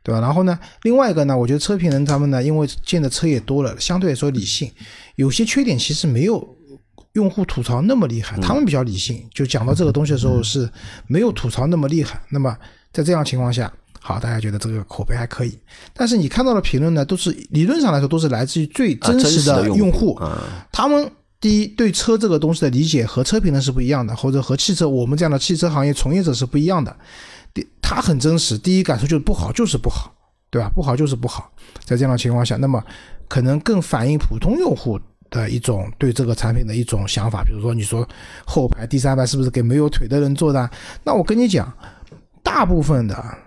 Speaker 3: 对吧？然后呢，另外一个呢，我觉得车评人他们呢，因为见的车也多了，相对来说理性，有些缺点其实没有用户吐槽那么厉害，他们比较理性，就讲到这个东西的时候是没有吐槽那么厉害。那么在这样情况下。好，大家觉得这个口碑还可以，但是你看到的评论呢，都是理论上来说都是来自于最真实的用户，他们第一对车这个东西的理解和车评人是不一样的，或者和汽车我们这样的汽车行业从业者是不一样的。第，他很真实，第一感受就是不好，就是不好，对吧？不好就是不好。在这样的情况下，那么可能更反映普通用户的一种对这个产品的一种想法。比如说，你说后排第三排是不是给没有腿的人坐的？那我跟你讲，大部分的。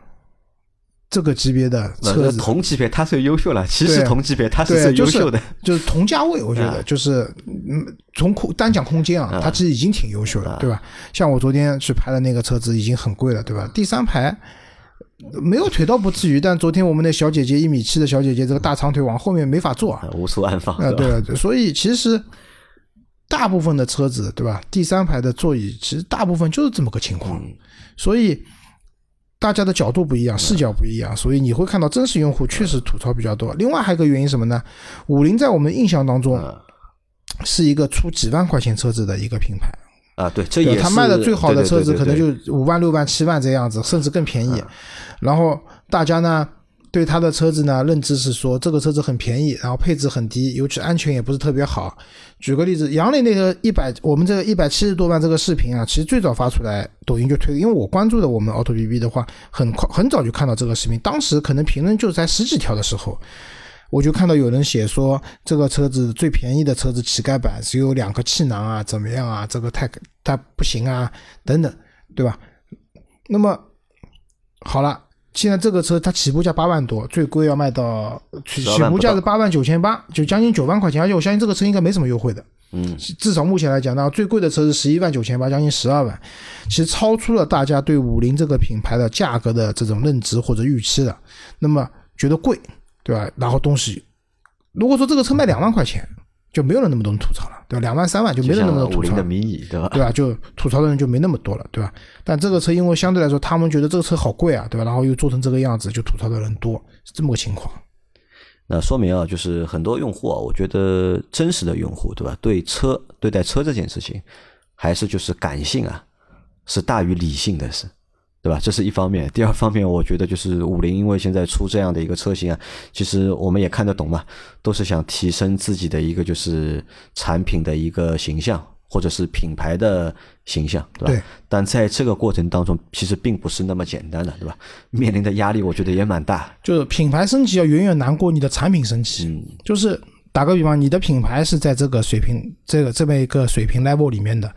Speaker 3: 这个级别的车子，
Speaker 2: 同级别它最优秀了。其实同级别它是最优秀的，
Speaker 3: 就是同价位，我觉得就是嗯，从空单讲空间啊，它其实已经挺优秀的，对吧？像我昨天去拍的那个车子已经很贵了，对吧？第三排没有腿倒不至于，但昨天我们那小姐姐一米七的小姐姐，这个大长腿往后面没法坐，
Speaker 2: 无处安放
Speaker 3: 啊。对，所以其实大部分的车子，对吧？第三排的座椅其实大部分就是这么个情况，所以。大家的角度不一样，视角不一样，所以你会看到真实用户确实吐槽比较多。另外还有一个原因什么呢？五菱在我们印象当中是一个出几万块钱车子的一个品牌
Speaker 2: 啊，对，这也
Speaker 3: 他卖的最好的车子可能就五万、六万、七万这样子，甚至更便宜。然后大家呢？对他的车子呢，认知是说这个车子很便宜，然后配置很低，尤其安全也不是特别好。举个例子，杨磊那个一百，我们这个一百七十多万这个视频啊，其实最早发出来，抖音就推，因为我关注的我们 Auto B B 的话，很快很早就看到这个视频，当时可能评论就在十几条的时候，我就看到有人写说这个车子最便宜的车子乞丐版只有两个气囊啊，怎么样啊，这个太它不行啊，等等，对吧？那么好了。现在这个车它起步价八万多，最贵要卖到起起步价是八万九千八，就将近九万块钱。而且我相信这个车应该没什么优惠的，
Speaker 2: 嗯，
Speaker 3: 至少目前来讲呢，最贵的车是十一万九千八，将近十二万，其实超出了大家对五菱这个品牌的价格的这种认知或者预期的。那么觉得贵，对吧？然后东西，如果说这个车卖两万块钱。就没有了那么多人吐槽了，对吧？两万三万就没有那么多吐槽，
Speaker 2: 对吧？
Speaker 3: 对吧？就吐槽的人就没那么多了，对吧？但这个车因为相对来说，他们觉得这个车好贵啊，对吧？然后又做成这个样子，就吐槽的人多，是这么个情况。
Speaker 2: 那说明啊，就是很多用户啊，我觉得真实的用户，对吧？对车对待车这件事情，还是就是感性啊，是大于理性的，是对吧？这是一方面。第二方面，我觉得就是五菱，因为现在出这样的一个车型啊，其实我们也看得懂嘛，都是想提升自己的一个就是产品的一个形象，或者是品牌的形象，对吧？
Speaker 3: 对。
Speaker 2: 但在这个过程当中，其实并不是那么简单的，对吧？面临的压力，我觉得也蛮大。
Speaker 3: 就是品牌升级要远远难过你的产品升级。
Speaker 2: 嗯，
Speaker 3: 就是打个比方，你的品牌是在这个水平、这个这么一个水平 level 里面的，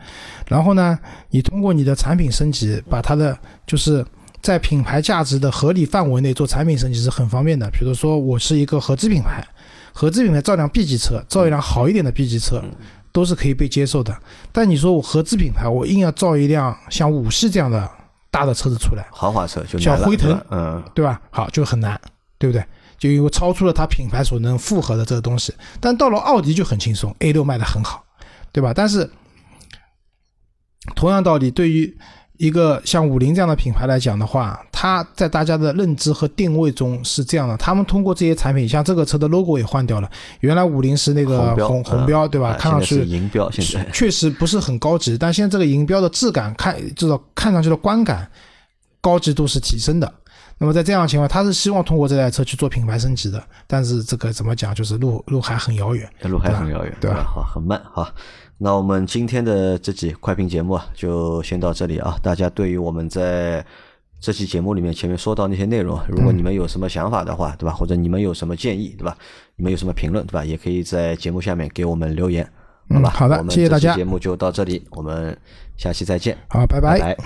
Speaker 3: 然后呢，你通过你的产品升级，把它的就是在品牌价值的合理范围内做产品升级是很方便的。比如说，我是一个合资品牌，合资品牌造辆 B 级车，造一辆好一点的 B 级车，都是可以被接受的。但你说我合资品牌，我硬要造一辆像五系这样的大的车子出来，
Speaker 2: 豪华车就
Speaker 3: 像辉腾
Speaker 2: 嗯，
Speaker 3: 对吧？好，就很难，对不对？就因为超出了它品牌所能负荷的这个东西。但到了奥迪就很轻松，A 六卖的很好，对吧？但是同样道理，对于一个像五菱这样的品牌来讲的话，它在大家的认知和定位中是这样的：他们通过这些产品，像这个车的 logo 也换掉了，原来五菱是那个
Speaker 2: 红标
Speaker 3: 红红标，对吧？
Speaker 2: 啊
Speaker 3: 看上去
Speaker 2: 银标，现在
Speaker 3: 确实不是很高级，但现在这个银标的质感看，至少看上去的观感高级度是提升的。那么在这样的情况，他是希望通过这台车去做品牌升级的，但是这个怎么讲，就是路路还很遥远。
Speaker 2: 路还很遥远，
Speaker 3: 对吧
Speaker 2: 吧？好，很慢。好，那我们今天的这期快评节目啊，就先到这里啊。大家对于我们在这期节目里面前面说到那些内容，如果你们有什么想法的话，对吧？或者你们有什么建议，对吧？你们有什么评论，对吧？也可以在节目下面给我们留言，好吧？
Speaker 3: 嗯好的
Speaker 2: 我们
Speaker 3: 谢谢大家
Speaker 2: 节目就到这里，我们下期再见，
Speaker 3: 好，拜
Speaker 2: 拜拜